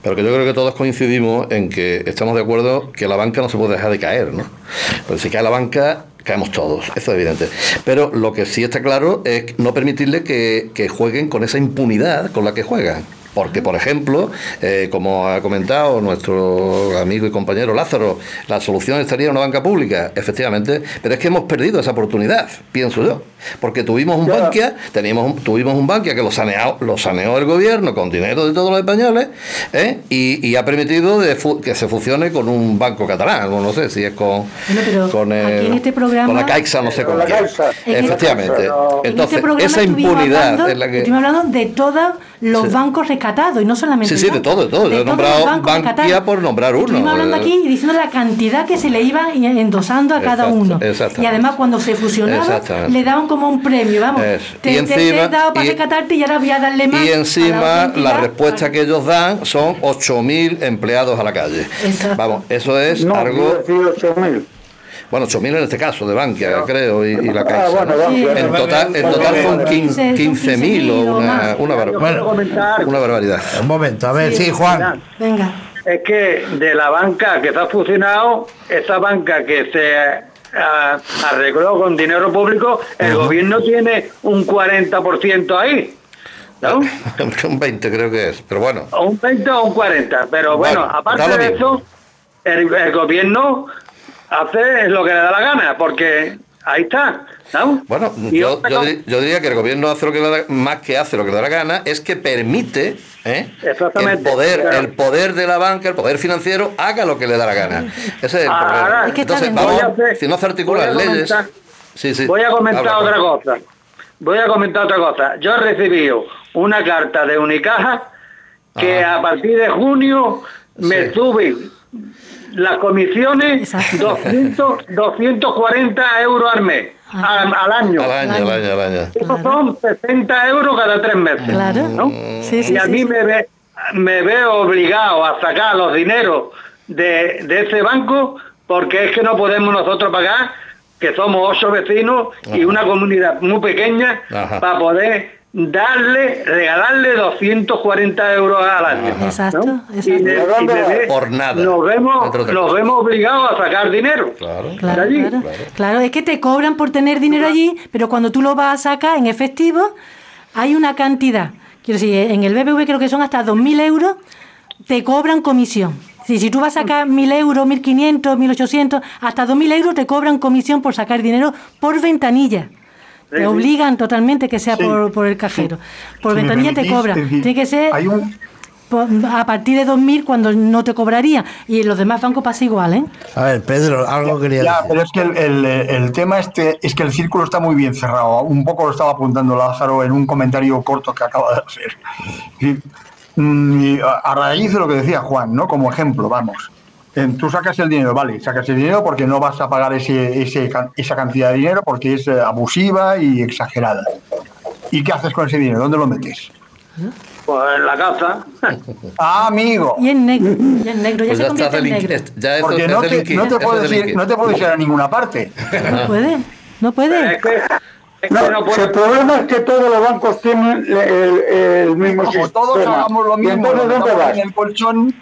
Pero que yo creo que todos coincidimos en que estamos de acuerdo que la banca no se puede dejar de caer, ¿no? Porque si cae la banca, caemos todos, eso es evidente. Pero lo que sí está claro es no permitirle que, que jueguen con esa impunidad con la que juegan. Porque, por ejemplo, eh, como ha comentado nuestro amigo y compañero Lázaro, la solución estaría en una banca pública, efectivamente, pero es que hemos perdido esa oportunidad, pienso yo. Porque tuvimos un Bankia, teníamos un- tuvimos un Bankia que lo saneó, lo saneó el gobierno con dinero de todos los españoles ¿eh? y, y ha permitido de fu- que se fusione con un banco catalán, o no sé si es con, Bueno, este programa- con la Caixa, no sé Con la quién. Caixa. En este- Efectivamente. En En Entonces, esa impunidad hablando, es la que... estuvimos hablando de todos los Sí. bancos y no solamente Sí, sí, de todo, de todo. Yo he nombrado Bankia por nombrar uno. Estuvimos hablando Eh, aquí y diciendo la cantidad que se le iba endosando a cada Exacto, uno. Y además cuando se fusionaba Exactamente. le daban como un premio, vamos. Eso. Te, Y te- te encima- he dado para y- rescatarte y ahora voy a darle más. Y encima la entidad respuesta para- que ellos dan son 8.000 empleados a la calle. Exacto. Vamos, eso es No, algo... 18.000. Bueno, 8.000 en este caso, de Bankia, creo, y, y la Ah, Caixa. bueno, ¿no? Bankia. En total, en total son 15 15.000 o o una, una, bar- una barbaridad. Un momento, a ver, sí, Juan. Venga. es que de la banca que se ha fusionado, esa banca que se ah, arregló con dinero público, el gobierno tiene un 40% ahí. ¿no? Un 20 creo que es, pero bueno. O un 20 o un 40. Pero bueno, aparte de eso, el, el gobierno hace lo que le da la gana, porque ahí está. ¿no? Bueno, yo, yo, diría que el gobierno hace lo que le da, más que hace lo que le da la gana, es que permite ¿eh? que el poder, Claro. el poder de la banca, el poder financiero, haga lo que le da la gana. Ese es el Ahora, problema. es que está Entonces, vamos, hacer- si no se articulan voy a leyes. comentar- Sí, sí. Voy a comentar Habla, otra cosa. Voy a comentar otra cosa. Yo he recibido una carta de Unicaja que Ajá. a partir de junio me Sí. suben las comisiones Exacto. 200, 240 euros al mes, Ajá. al, al año. Al año, al año, al año. Esos son 60 euros cada tres meses. Claro. ¿no? Sí, sí, y a sí, mí sí. Me, ve- me veo obligado a sacar los dineros de, de ese banco porque es que no podemos nosotros pagar, que somos ocho vecinos y una comunidad muy pequeña, Ajá. para poder darle, regalarle 240 euros al año. Ajá. Exacto, ¿no? exacto. Y, y Por nada, Nos vemos, nos vemos obligados a sacar dinero. Claro. Claro, allí. claro, claro, es que te cobran por tener dinero allí, pero cuando tú lo vas a sacar en efectivo, hay una cantidad. Quiero decir, en el BBV creo que son hasta 2.000 euros, te cobran comisión. Si, si tú vas a sacar 1.000 euros, 1.500, 1.800, hasta 2.000 euros te cobran comisión por sacar dinero por ventanilla. Te sí. obligan totalmente que sea Sí. por, por el cajero. Por Si ventanilla te permitís, cobran. Tiene que ser Hay un, por- a partir de 2.000 cuando no te cobrarían. Y en los demás bancos pasa igual, ¿eh? A ver, Pedro, algo quería Ya, decir. pero es que el, el- el tema este es que el círculo está muy bien cerrado. Un poco lo estaba apuntando Lázaro en un comentario corto que acaba de hacer. Y, mm, y a raíz de lo que decía Juan, ¿no? Como ejemplo, vamos. En- tú sacas el dinero, vale, sacas el dinero porque no vas a pagar ese, ese esa cantidad de dinero porque es eh, abusiva y exagerada. ¿Y qué haces con ese dinero? ¿Dónde lo metes? Pues en la casa. Ah, amigo. Y en negro, y en negro, ya Pues se ya en negro. Ya eso Porque no te, no te eso es puedes ir, delinquir. no te puedes ir a ninguna parte. No puede, no puede. Es que, es que No, puedo- el problema es que todos los bancos tienen el, el mismo Como todos sistema. hagamos lo ¿Y mismo, entonces nos dónde vas? en el colchón,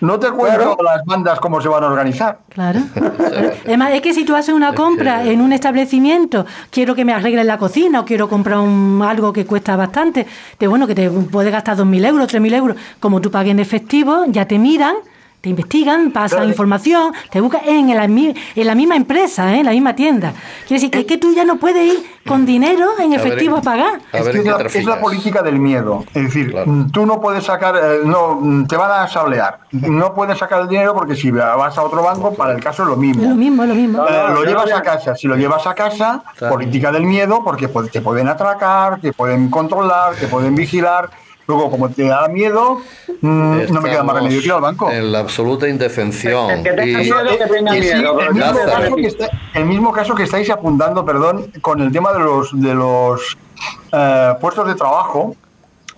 no te cuento Claro. las bandas cómo se van a organizar. Claro. Además, es que si tú haces una compra en un establecimiento, quiero que me arreglen la cocina o quiero comprar un- algo que cuesta bastante, de bueno, que te puede gastar 2.000 euros, 3.000 euros, como tú pagues en efectivo, ya te miran, te investigan, pasan Claro. información, te buscan en la, mi- en la misma empresa, ¿eh? en la misma tienda. Quiere decir que, es que tú ya no puedes ir con dinero en efectivo a pagar. A es, que la, es la política del miedo. Es decir, Claro. mm, tú no puedes sacar, eh, no, mm, te van a sablear. No puedes sacar el dinero porque si vas a otro banco, para el caso es lo mismo. Es lo mismo, es lo mismo. Eh, lo llevas a casa. Si lo llevas a casa, Claro. política del miedo, porque pu- te pueden atracar, te pueden controlar, te pueden vigilar. Luego, como te da miedo, mm, no me queda más remedio que ir al banco. En la absoluta indefensión. El Y- sí, mismo caso que está- el mismo caso que estáis apuntando, perdón, con el tema de los de los eh, puestos de trabajo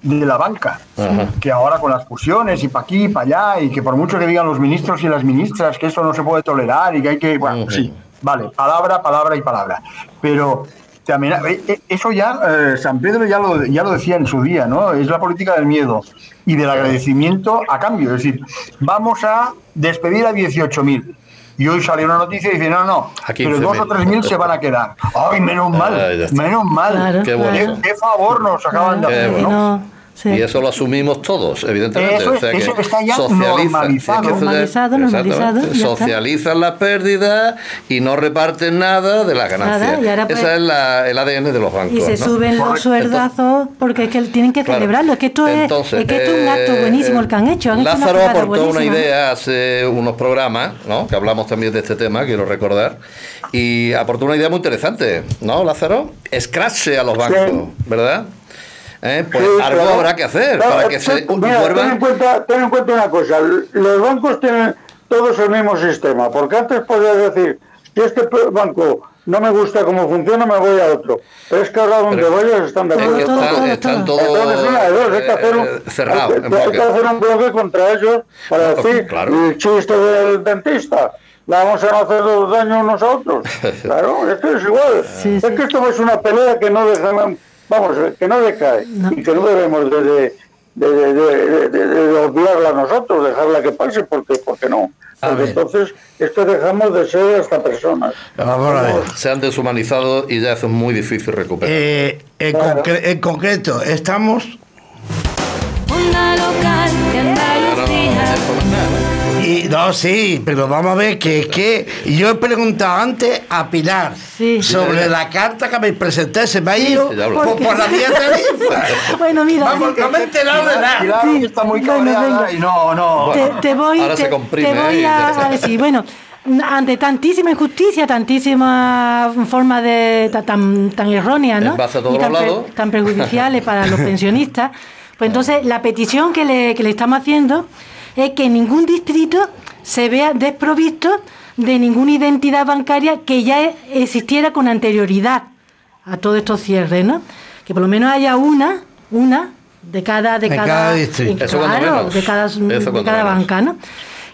de la banca, Ajá. que ahora con las fusiones y para aquí y para allá, y que por mucho que digan los ministros y las ministras que eso no se puede tolerar y que hay que, bueno, sí, vale, palabra, palabra y palabra, pero también eh, eh, eso ya eh, San Pedro ya lo ya lo decía en su día, ¿no? Es la política del miedo y del agradecimiento a cambio, es decir, vamos a despedir a 18.000 Y hoy salió una noticia y dice, no, no, pero dos o 15.000. tres mil se van a quedar. Ay, menos mal, ya está. menos mal. Claro, Qué bueno. ¿Qué, favor nos acaban de Qué hacer, bueno. ¿no? Sí. Y eso lo asumimos todos, evidentemente. Eso- o sea que eso está ya socializa- normalizado. es que eso ya- Normalizado. Socializan las pérdidas y no reparten nada de las ganancias. Nada, ahora pues- Esa es la- el ADN de los bancos. Y se ¿no? suben los sueldazos porque es que tienen que Claro. celebrarlo. Es que esto, Entonces, es, es, que esto es un acto eh, buenísimo el que han hecho. Han hecho una Lázaro aportó una idea hace unos programas, ¿no? que hablamos también de este tema, quiero recordar, y aportó una idea muy interesante, ¿no, Lázaro? Escrache a los bancos, ¿verdad? ¿Eh? Pues Sí, algo claro. habrá que hacer Claro, para que es se que, mira, ten, en vuelvan... cuenta, ten en cuenta una cosa, los bancos tienen todos el mismo sistema, porque antes podías decir, si este banco no me gusta cómo funciona, me voy a otro. Pero es que ahora donde Pero- vayas están de Es acuerdo. que están, están todo. todos Entonces, una de dos, hay que hacer un, eh, cerrados, hay que, hay que hacer un bloque contra ellos para decir claro. el chiste del dentista. Vamos a hacer daño unos a otros. Claro, esto es igual. Sí, es sí. que esto es una pelea que no dejamos, vamos, que no decae No. y que no debemos de, de, de, de- de- de- de obviarla nosotros, dejarla que pase, porque, porque no. Porque entonces esto dejamos de ser hasta personas. Vamos a ver. Se han deshumanizado y ya es muy difícil recuperar. Eh, en, Claro. concre- en concreto, estamos Onda local de Andalucía. No, sí, pero vamos a ver que es que yo he preguntado antes a Pilar Sí. sobre la carta que me presenté, se me ha ido Sí, por, por la vía tarifa. Bueno, mira, Vamos, no me he enterado de nada. Pilar Sí, está muy bueno, cabreada y no, no. te, te voy, Ahora se te, comprime, te voy ¿eh? a, a decir, bueno, ante tantísima injusticia, tantísima forma de ta- tan, tan errónea, ¿no? Y tan, lados. tan perjudiciales para los pensionistas, pues entonces la petición que le, que le estamos haciendo es que ningún distrito se vea desprovisto de ninguna identidad bancaria que ya e- existiera con anterioridad a todos estos cierres, ¿no? Que por lo menos haya una, una de cada, de De cada, cada distrito. Claro, menos. de cada, Eso de cada banca, ¿no?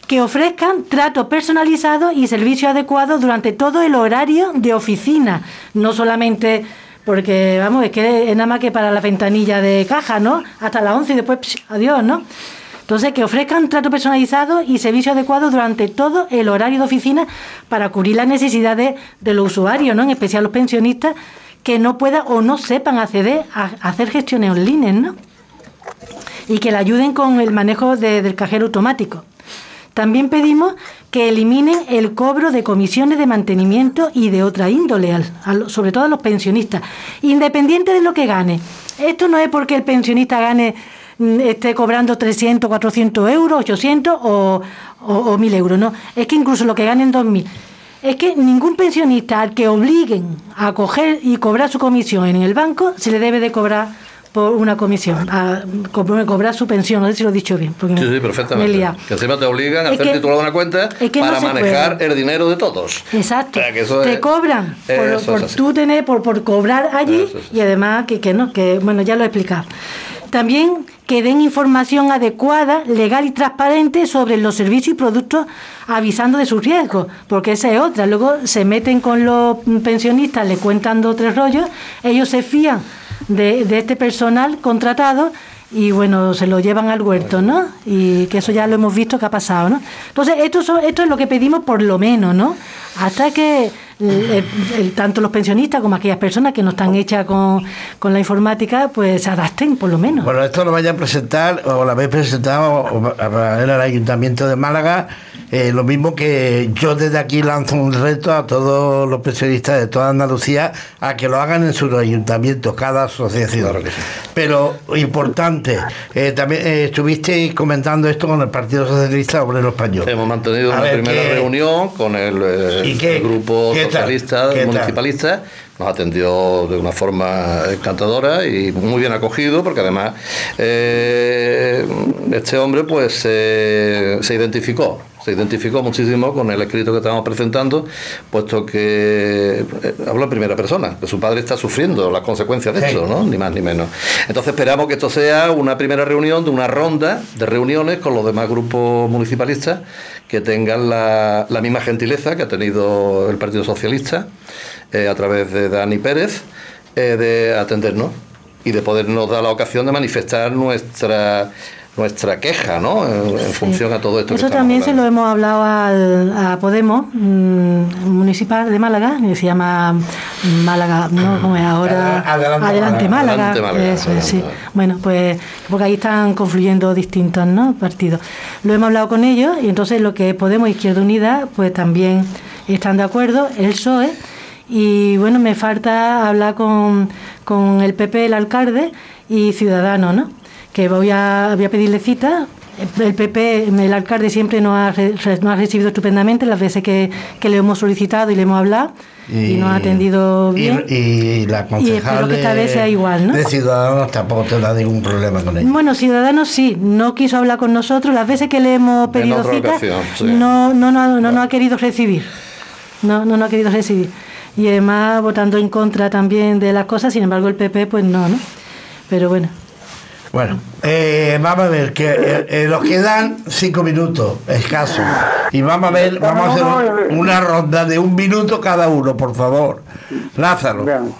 Que ofrezcan trato personalizado y servicios adecuados durante todo el horario de oficina, no solamente porque, vamos, es que es nada más que para la ventanilla de caja, ¿no? Hasta las 11 y después, psh, adiós, ¿no? Entonces, que ofrezcan trato personalizado y servicios adecuados durante todo el horario de oficina para cubrir las necesidades de los usuarios, ¿no? En especial los pensionistas que no puedan o no sepan acceder a, hacer gestiones online, ¿no? y que le ayuden con el manejo de- del cajero automático. También pedimos que eliminen el cobro de comisiones de mantenimiento y de otra índole, al- sobre todo a los pensionistas, independiente de lo que gane. Esto no es porque el pensionista gane esté cobrando 300, 400 euros, 800 o, o, o 1.000 euros, no. Es que incluso lo que ganen 2.000. Es que ningún pensionista al que obliguen a coger y cobrar su comisión en el banco se le debe de cobrar por una comisión, a co- cobrar su pensión, no sé si lo he dicho bien. porque Sí, sí, perfectamente. Que encima te obligan a Es hacer que- titular una cuenta es que no para manejar puede. el dinero de todos. Exacto. O sea, que eso te es- cobran por, por tú tener, por, por cobrar allí y además que, que no, que bueno, ya lo he explicado. También que den información adecuada, legal y transparente sobre los servicios y productos avisando de sus riesgos, porque esa es otra. Luego se meten con los pensionistas, le cuentan dos tres rollos, ellos se fían de, de este personal contratado y bueno, se lo llevan al huerto, ¿no? Y que eso ya lo hemos visto que ha pasado, ¿no? Entonces, esto, son- esto es lo que pedimos por lo menos, ¿no? Hasta que tanto los pensionistas como aquellas personas que no están hechas con, la informática, pues se adapten por lo menos. Bueno, esto lo vaya a presentar, o lo habéis presentado o a- en el Ayuntamiento de Málaga. Eh, lo mismo que yo desde aquí lanzo un reto a todos los pensionistas de toda Andalucía a que lo hagan en sus ayuntamientos, cada asociación. Claro sí. Pero importante, eh, también eh, estuvisteis comentando esto con el Partido Socialista Obrero Español. Hemos mantenido A una primera ¿qué- reunión con el, eh, ¿Y qué- el grupo qué tal? socialista, ¿Qué tal? municipalista. Nos atendió de una forma encantadora y muy bien acogido, porque además eh, este hombre pues eh, se identificó. Se identificó muchísimo con el escrito que estábamos presentando, puesto que eh, habla en primera persona, que su padre está sufriendo las consecuencias de Sí. esto, ¿no? Ni más ni menos. Entonces esperamos que esto sea una primera reunión de una ronda de reuniones con los demás grupos municipalistas que tengan la, la misma gentileza que ha tenido el Partido Socialista eh, a través de Dani Pérez eh, de atendernos y de podernos dar la ocasión de manifestar nuestra nuestra queja, ¿no? En, en función a todo esto. Eso también se lo hemos hablado al, a Podemos mm, Municipal de Málaga, que se llama Málaga, ¿no? Como es ahora? Adelante Málaga. Adelante Málaga, Eso es, sí. adelante. Bueno, pues porque ahí están confluyendo distintos ¿no? partidos. Lo hemos hablado con ellos y entonces lo que Podemos Izquierda Unida, pues también están de acuerdo, el PSOE. Y bueno, me falta hablar con, con el PP, el alcalde y Ciudadanos, ¿no? Que voy a, voy a pedirle cita. El PP, el alcalde siempre nos ha, nos ha recibido estupendamente las veces que, que le hemos solicitado y le hemos hablado y, nos ha atendido y- bien. Y, la concejal espero que esta de- vez sea igual, ¿no? de Ciudadanos tampoco tendrá ningún problema con ello. Bueno, Ciudadanos sí, no quiso hablar con nosotros. Las veces que le hemos pedido cita, ocasión, sí. no, no, no, no nos ha querido recibir. No, no nos ha querido recibir. Y además votando en contra también de las cosas, sin embargo el PP pues no, ¿no? Pero bueno. Bueno, eh, vamos a ver, que eh, eh, nos quedan cinco minutos escasos. Y vamos a ver, vamos a hacer un- una ronda de un minuto cada uno, por favor. Lázaro. Bien.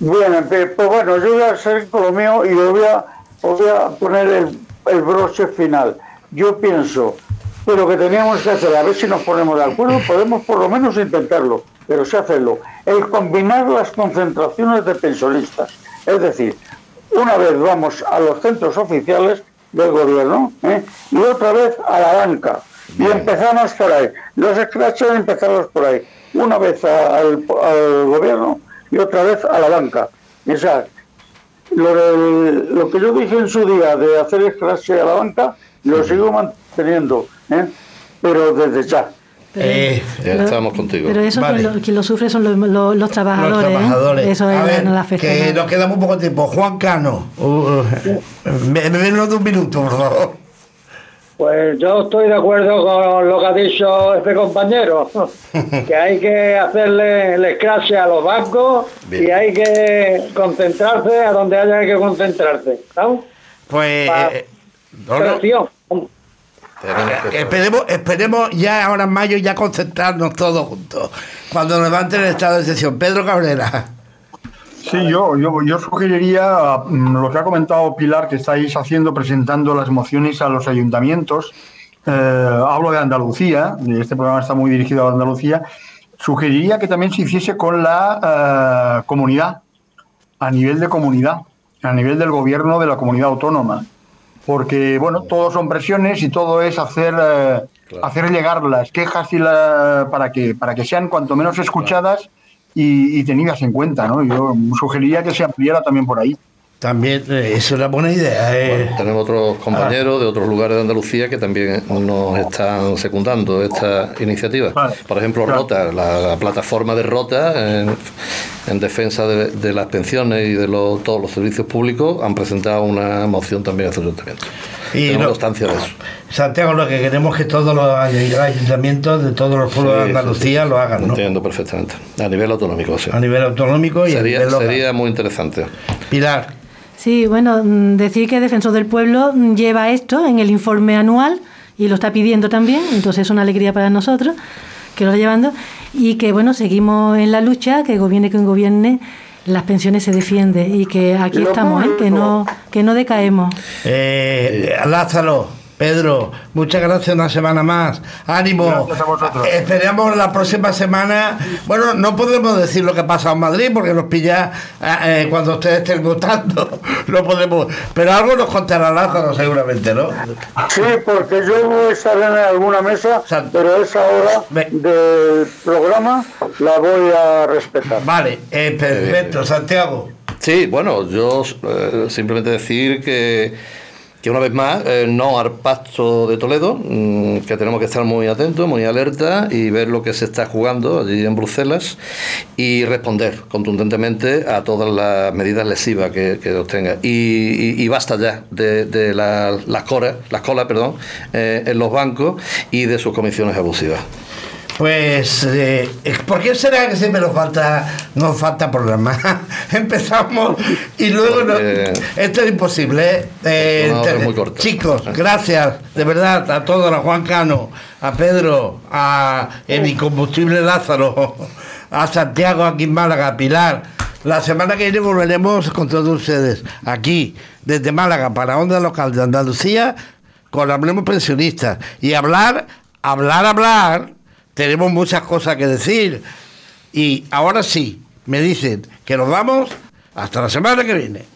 Bien, eh, pues bueno, yo voy a hacer con lo mío y voy a, voy a poner el, el broche final. Yo pienso que lo que teníamos que hacer, a ver si nos ponemos de acuerdo, podemos por lo menos intentarlo, pero sí hacerlo, el combinar las concentraciones de pensionistas. Es decir, una vez vamos a los centros oficiales del gobierno ¿eh? y otra vez a la banca. Y empezamos por ahí. Los scratches empezamos por ahí. Una vez a- al, al gobierno y otra vez a la banca. O sea, lo, del- lo que yo dije en su día de hacer scratch a la banca, lo sigo manteniendo, ¿eh? pero desde ya. Eh, Ya estamos contigo. pero eso Vale. quien, lo, lo sufre son los, los- los trabajadores. Los ¿eh? trabajadores. Eso es a la- ver, no la afecta que nos queda muy poco tiempo. Juan Cano, uh, uh, me- me- menos de un minuto, por favor. Pues yo estoy de acuerdo con lo que ha dicho este compañero, que hay que hacerle el escrache a los bancos Bien. y hay que concentrarse a donde haya que concentrarse. ¿sabes? Pues eh, no, no, que- esperemos, esperemos ya ahora en mayo ya concentrarnos todos juntos. Cuando levanten el estado de excepción. Pedro Cabrera. Sí, yo, yo, yo sugeriría mm, lo que ha comentado Pilar, que estáis haciendo, presentando las mociones a los ayuntamientos. Eh, hablo de Andalucía, este programa está muy dirigido a Andalucía. Sugeriría que también se hiciese con la eh, comunidad, a nivel de comunidad, a nivel del gobierno de la comunidad autónoma. Porque, bueno, todo son presiones y todo es hacer, eh, hacer llegar las quejas y la, para, que, para que sean cuanto menos escuchadas y, y tenidas en cuenta, ¿no? Yo sugeriría que se ampliara también por ahí. También eh, es una buena idea. eh. Bueno, tenemos otros compañeros de otros lugares de Andalucía que también nos están secundando esta iniciativa. Vale. Por ejemplo, Claro. Rota, la, la plataforma de Rota en, en defensa de, de las pensiones y de los- todos los servicios públicos han presentado una moción también a su ayuntamiento. Y Tenemos no- constancia de eso. Santiago, lo que queremos es que todos los ay- ayuntamientos de todos los pueblos de Sí, Andalucía sí. lo hagan, ¿no? Entiendo perfectamente. A nivel autonómico, sí. A nivel autonómico y a Sería, nivel local. sería muy interesante. Pilar, Sí, bueno, mm, decir que Defensor del Pueblo mm, lleva esto en el informe anual y lo está pidiendo también, entonces es una alegría para nosotros que lo está llevando y que, bueno, seguimos en la lucha, que gobierne quien gobierne, las pensiones se defiende y que aquí Lo estamos, ¿eh? que, no, que no decaemos. eh, Lázaro, Pedro, muchas gracias una semana más. Ánimo. Gracias a vosotros. Esperamos la próxima semana. Bueno, no podemos decir lo que ha pasado en Madrid porque nos pilla eh, eh, cuando ustedes estén votando. No podemos. Pero algo nos contará Lázaro seguramente, ¿no? Sí, porque yo voy a estar en alguna mesa, Santo. pero esa hora del programa la voy a respetar. Vale, eh, perfecto, Santiago. Sí, bueno, yo eh, simplemente decir que, que una vez más, eh, no al pacto de Toledo, mm, que tenemos que estar muy atentos, muy alerta y ver lo que se está jugando allí en Bruselas y responder contundentemente a todas las medidas lesivas que, que obtenga. Y, basta ya de, de la- las colas, las colas eh, en los bancos y de sus comisiones abusivas. Pues, eh, ¿por qué será que siempre nos falta, nos falta programa? Empezamos y luego no- Porque- esto es imposible. ¿eh? Eh, te- muy chicos, gracias de verdad a todos, a Juan Cano, a Pedro, a el incombustible Lázaro, a Santiago aquí en Málaga, a Pilar. La semana que viene volveremos con todos ustedes aquí, desde Málaga, para Onda Local de Andalucía, con Hablemos Pensionistas. Y hablar, hablar, hablar, tenemos muchas cosas que decir. Y ahora sí, me dicen que nos vamos hasta la semana que viene.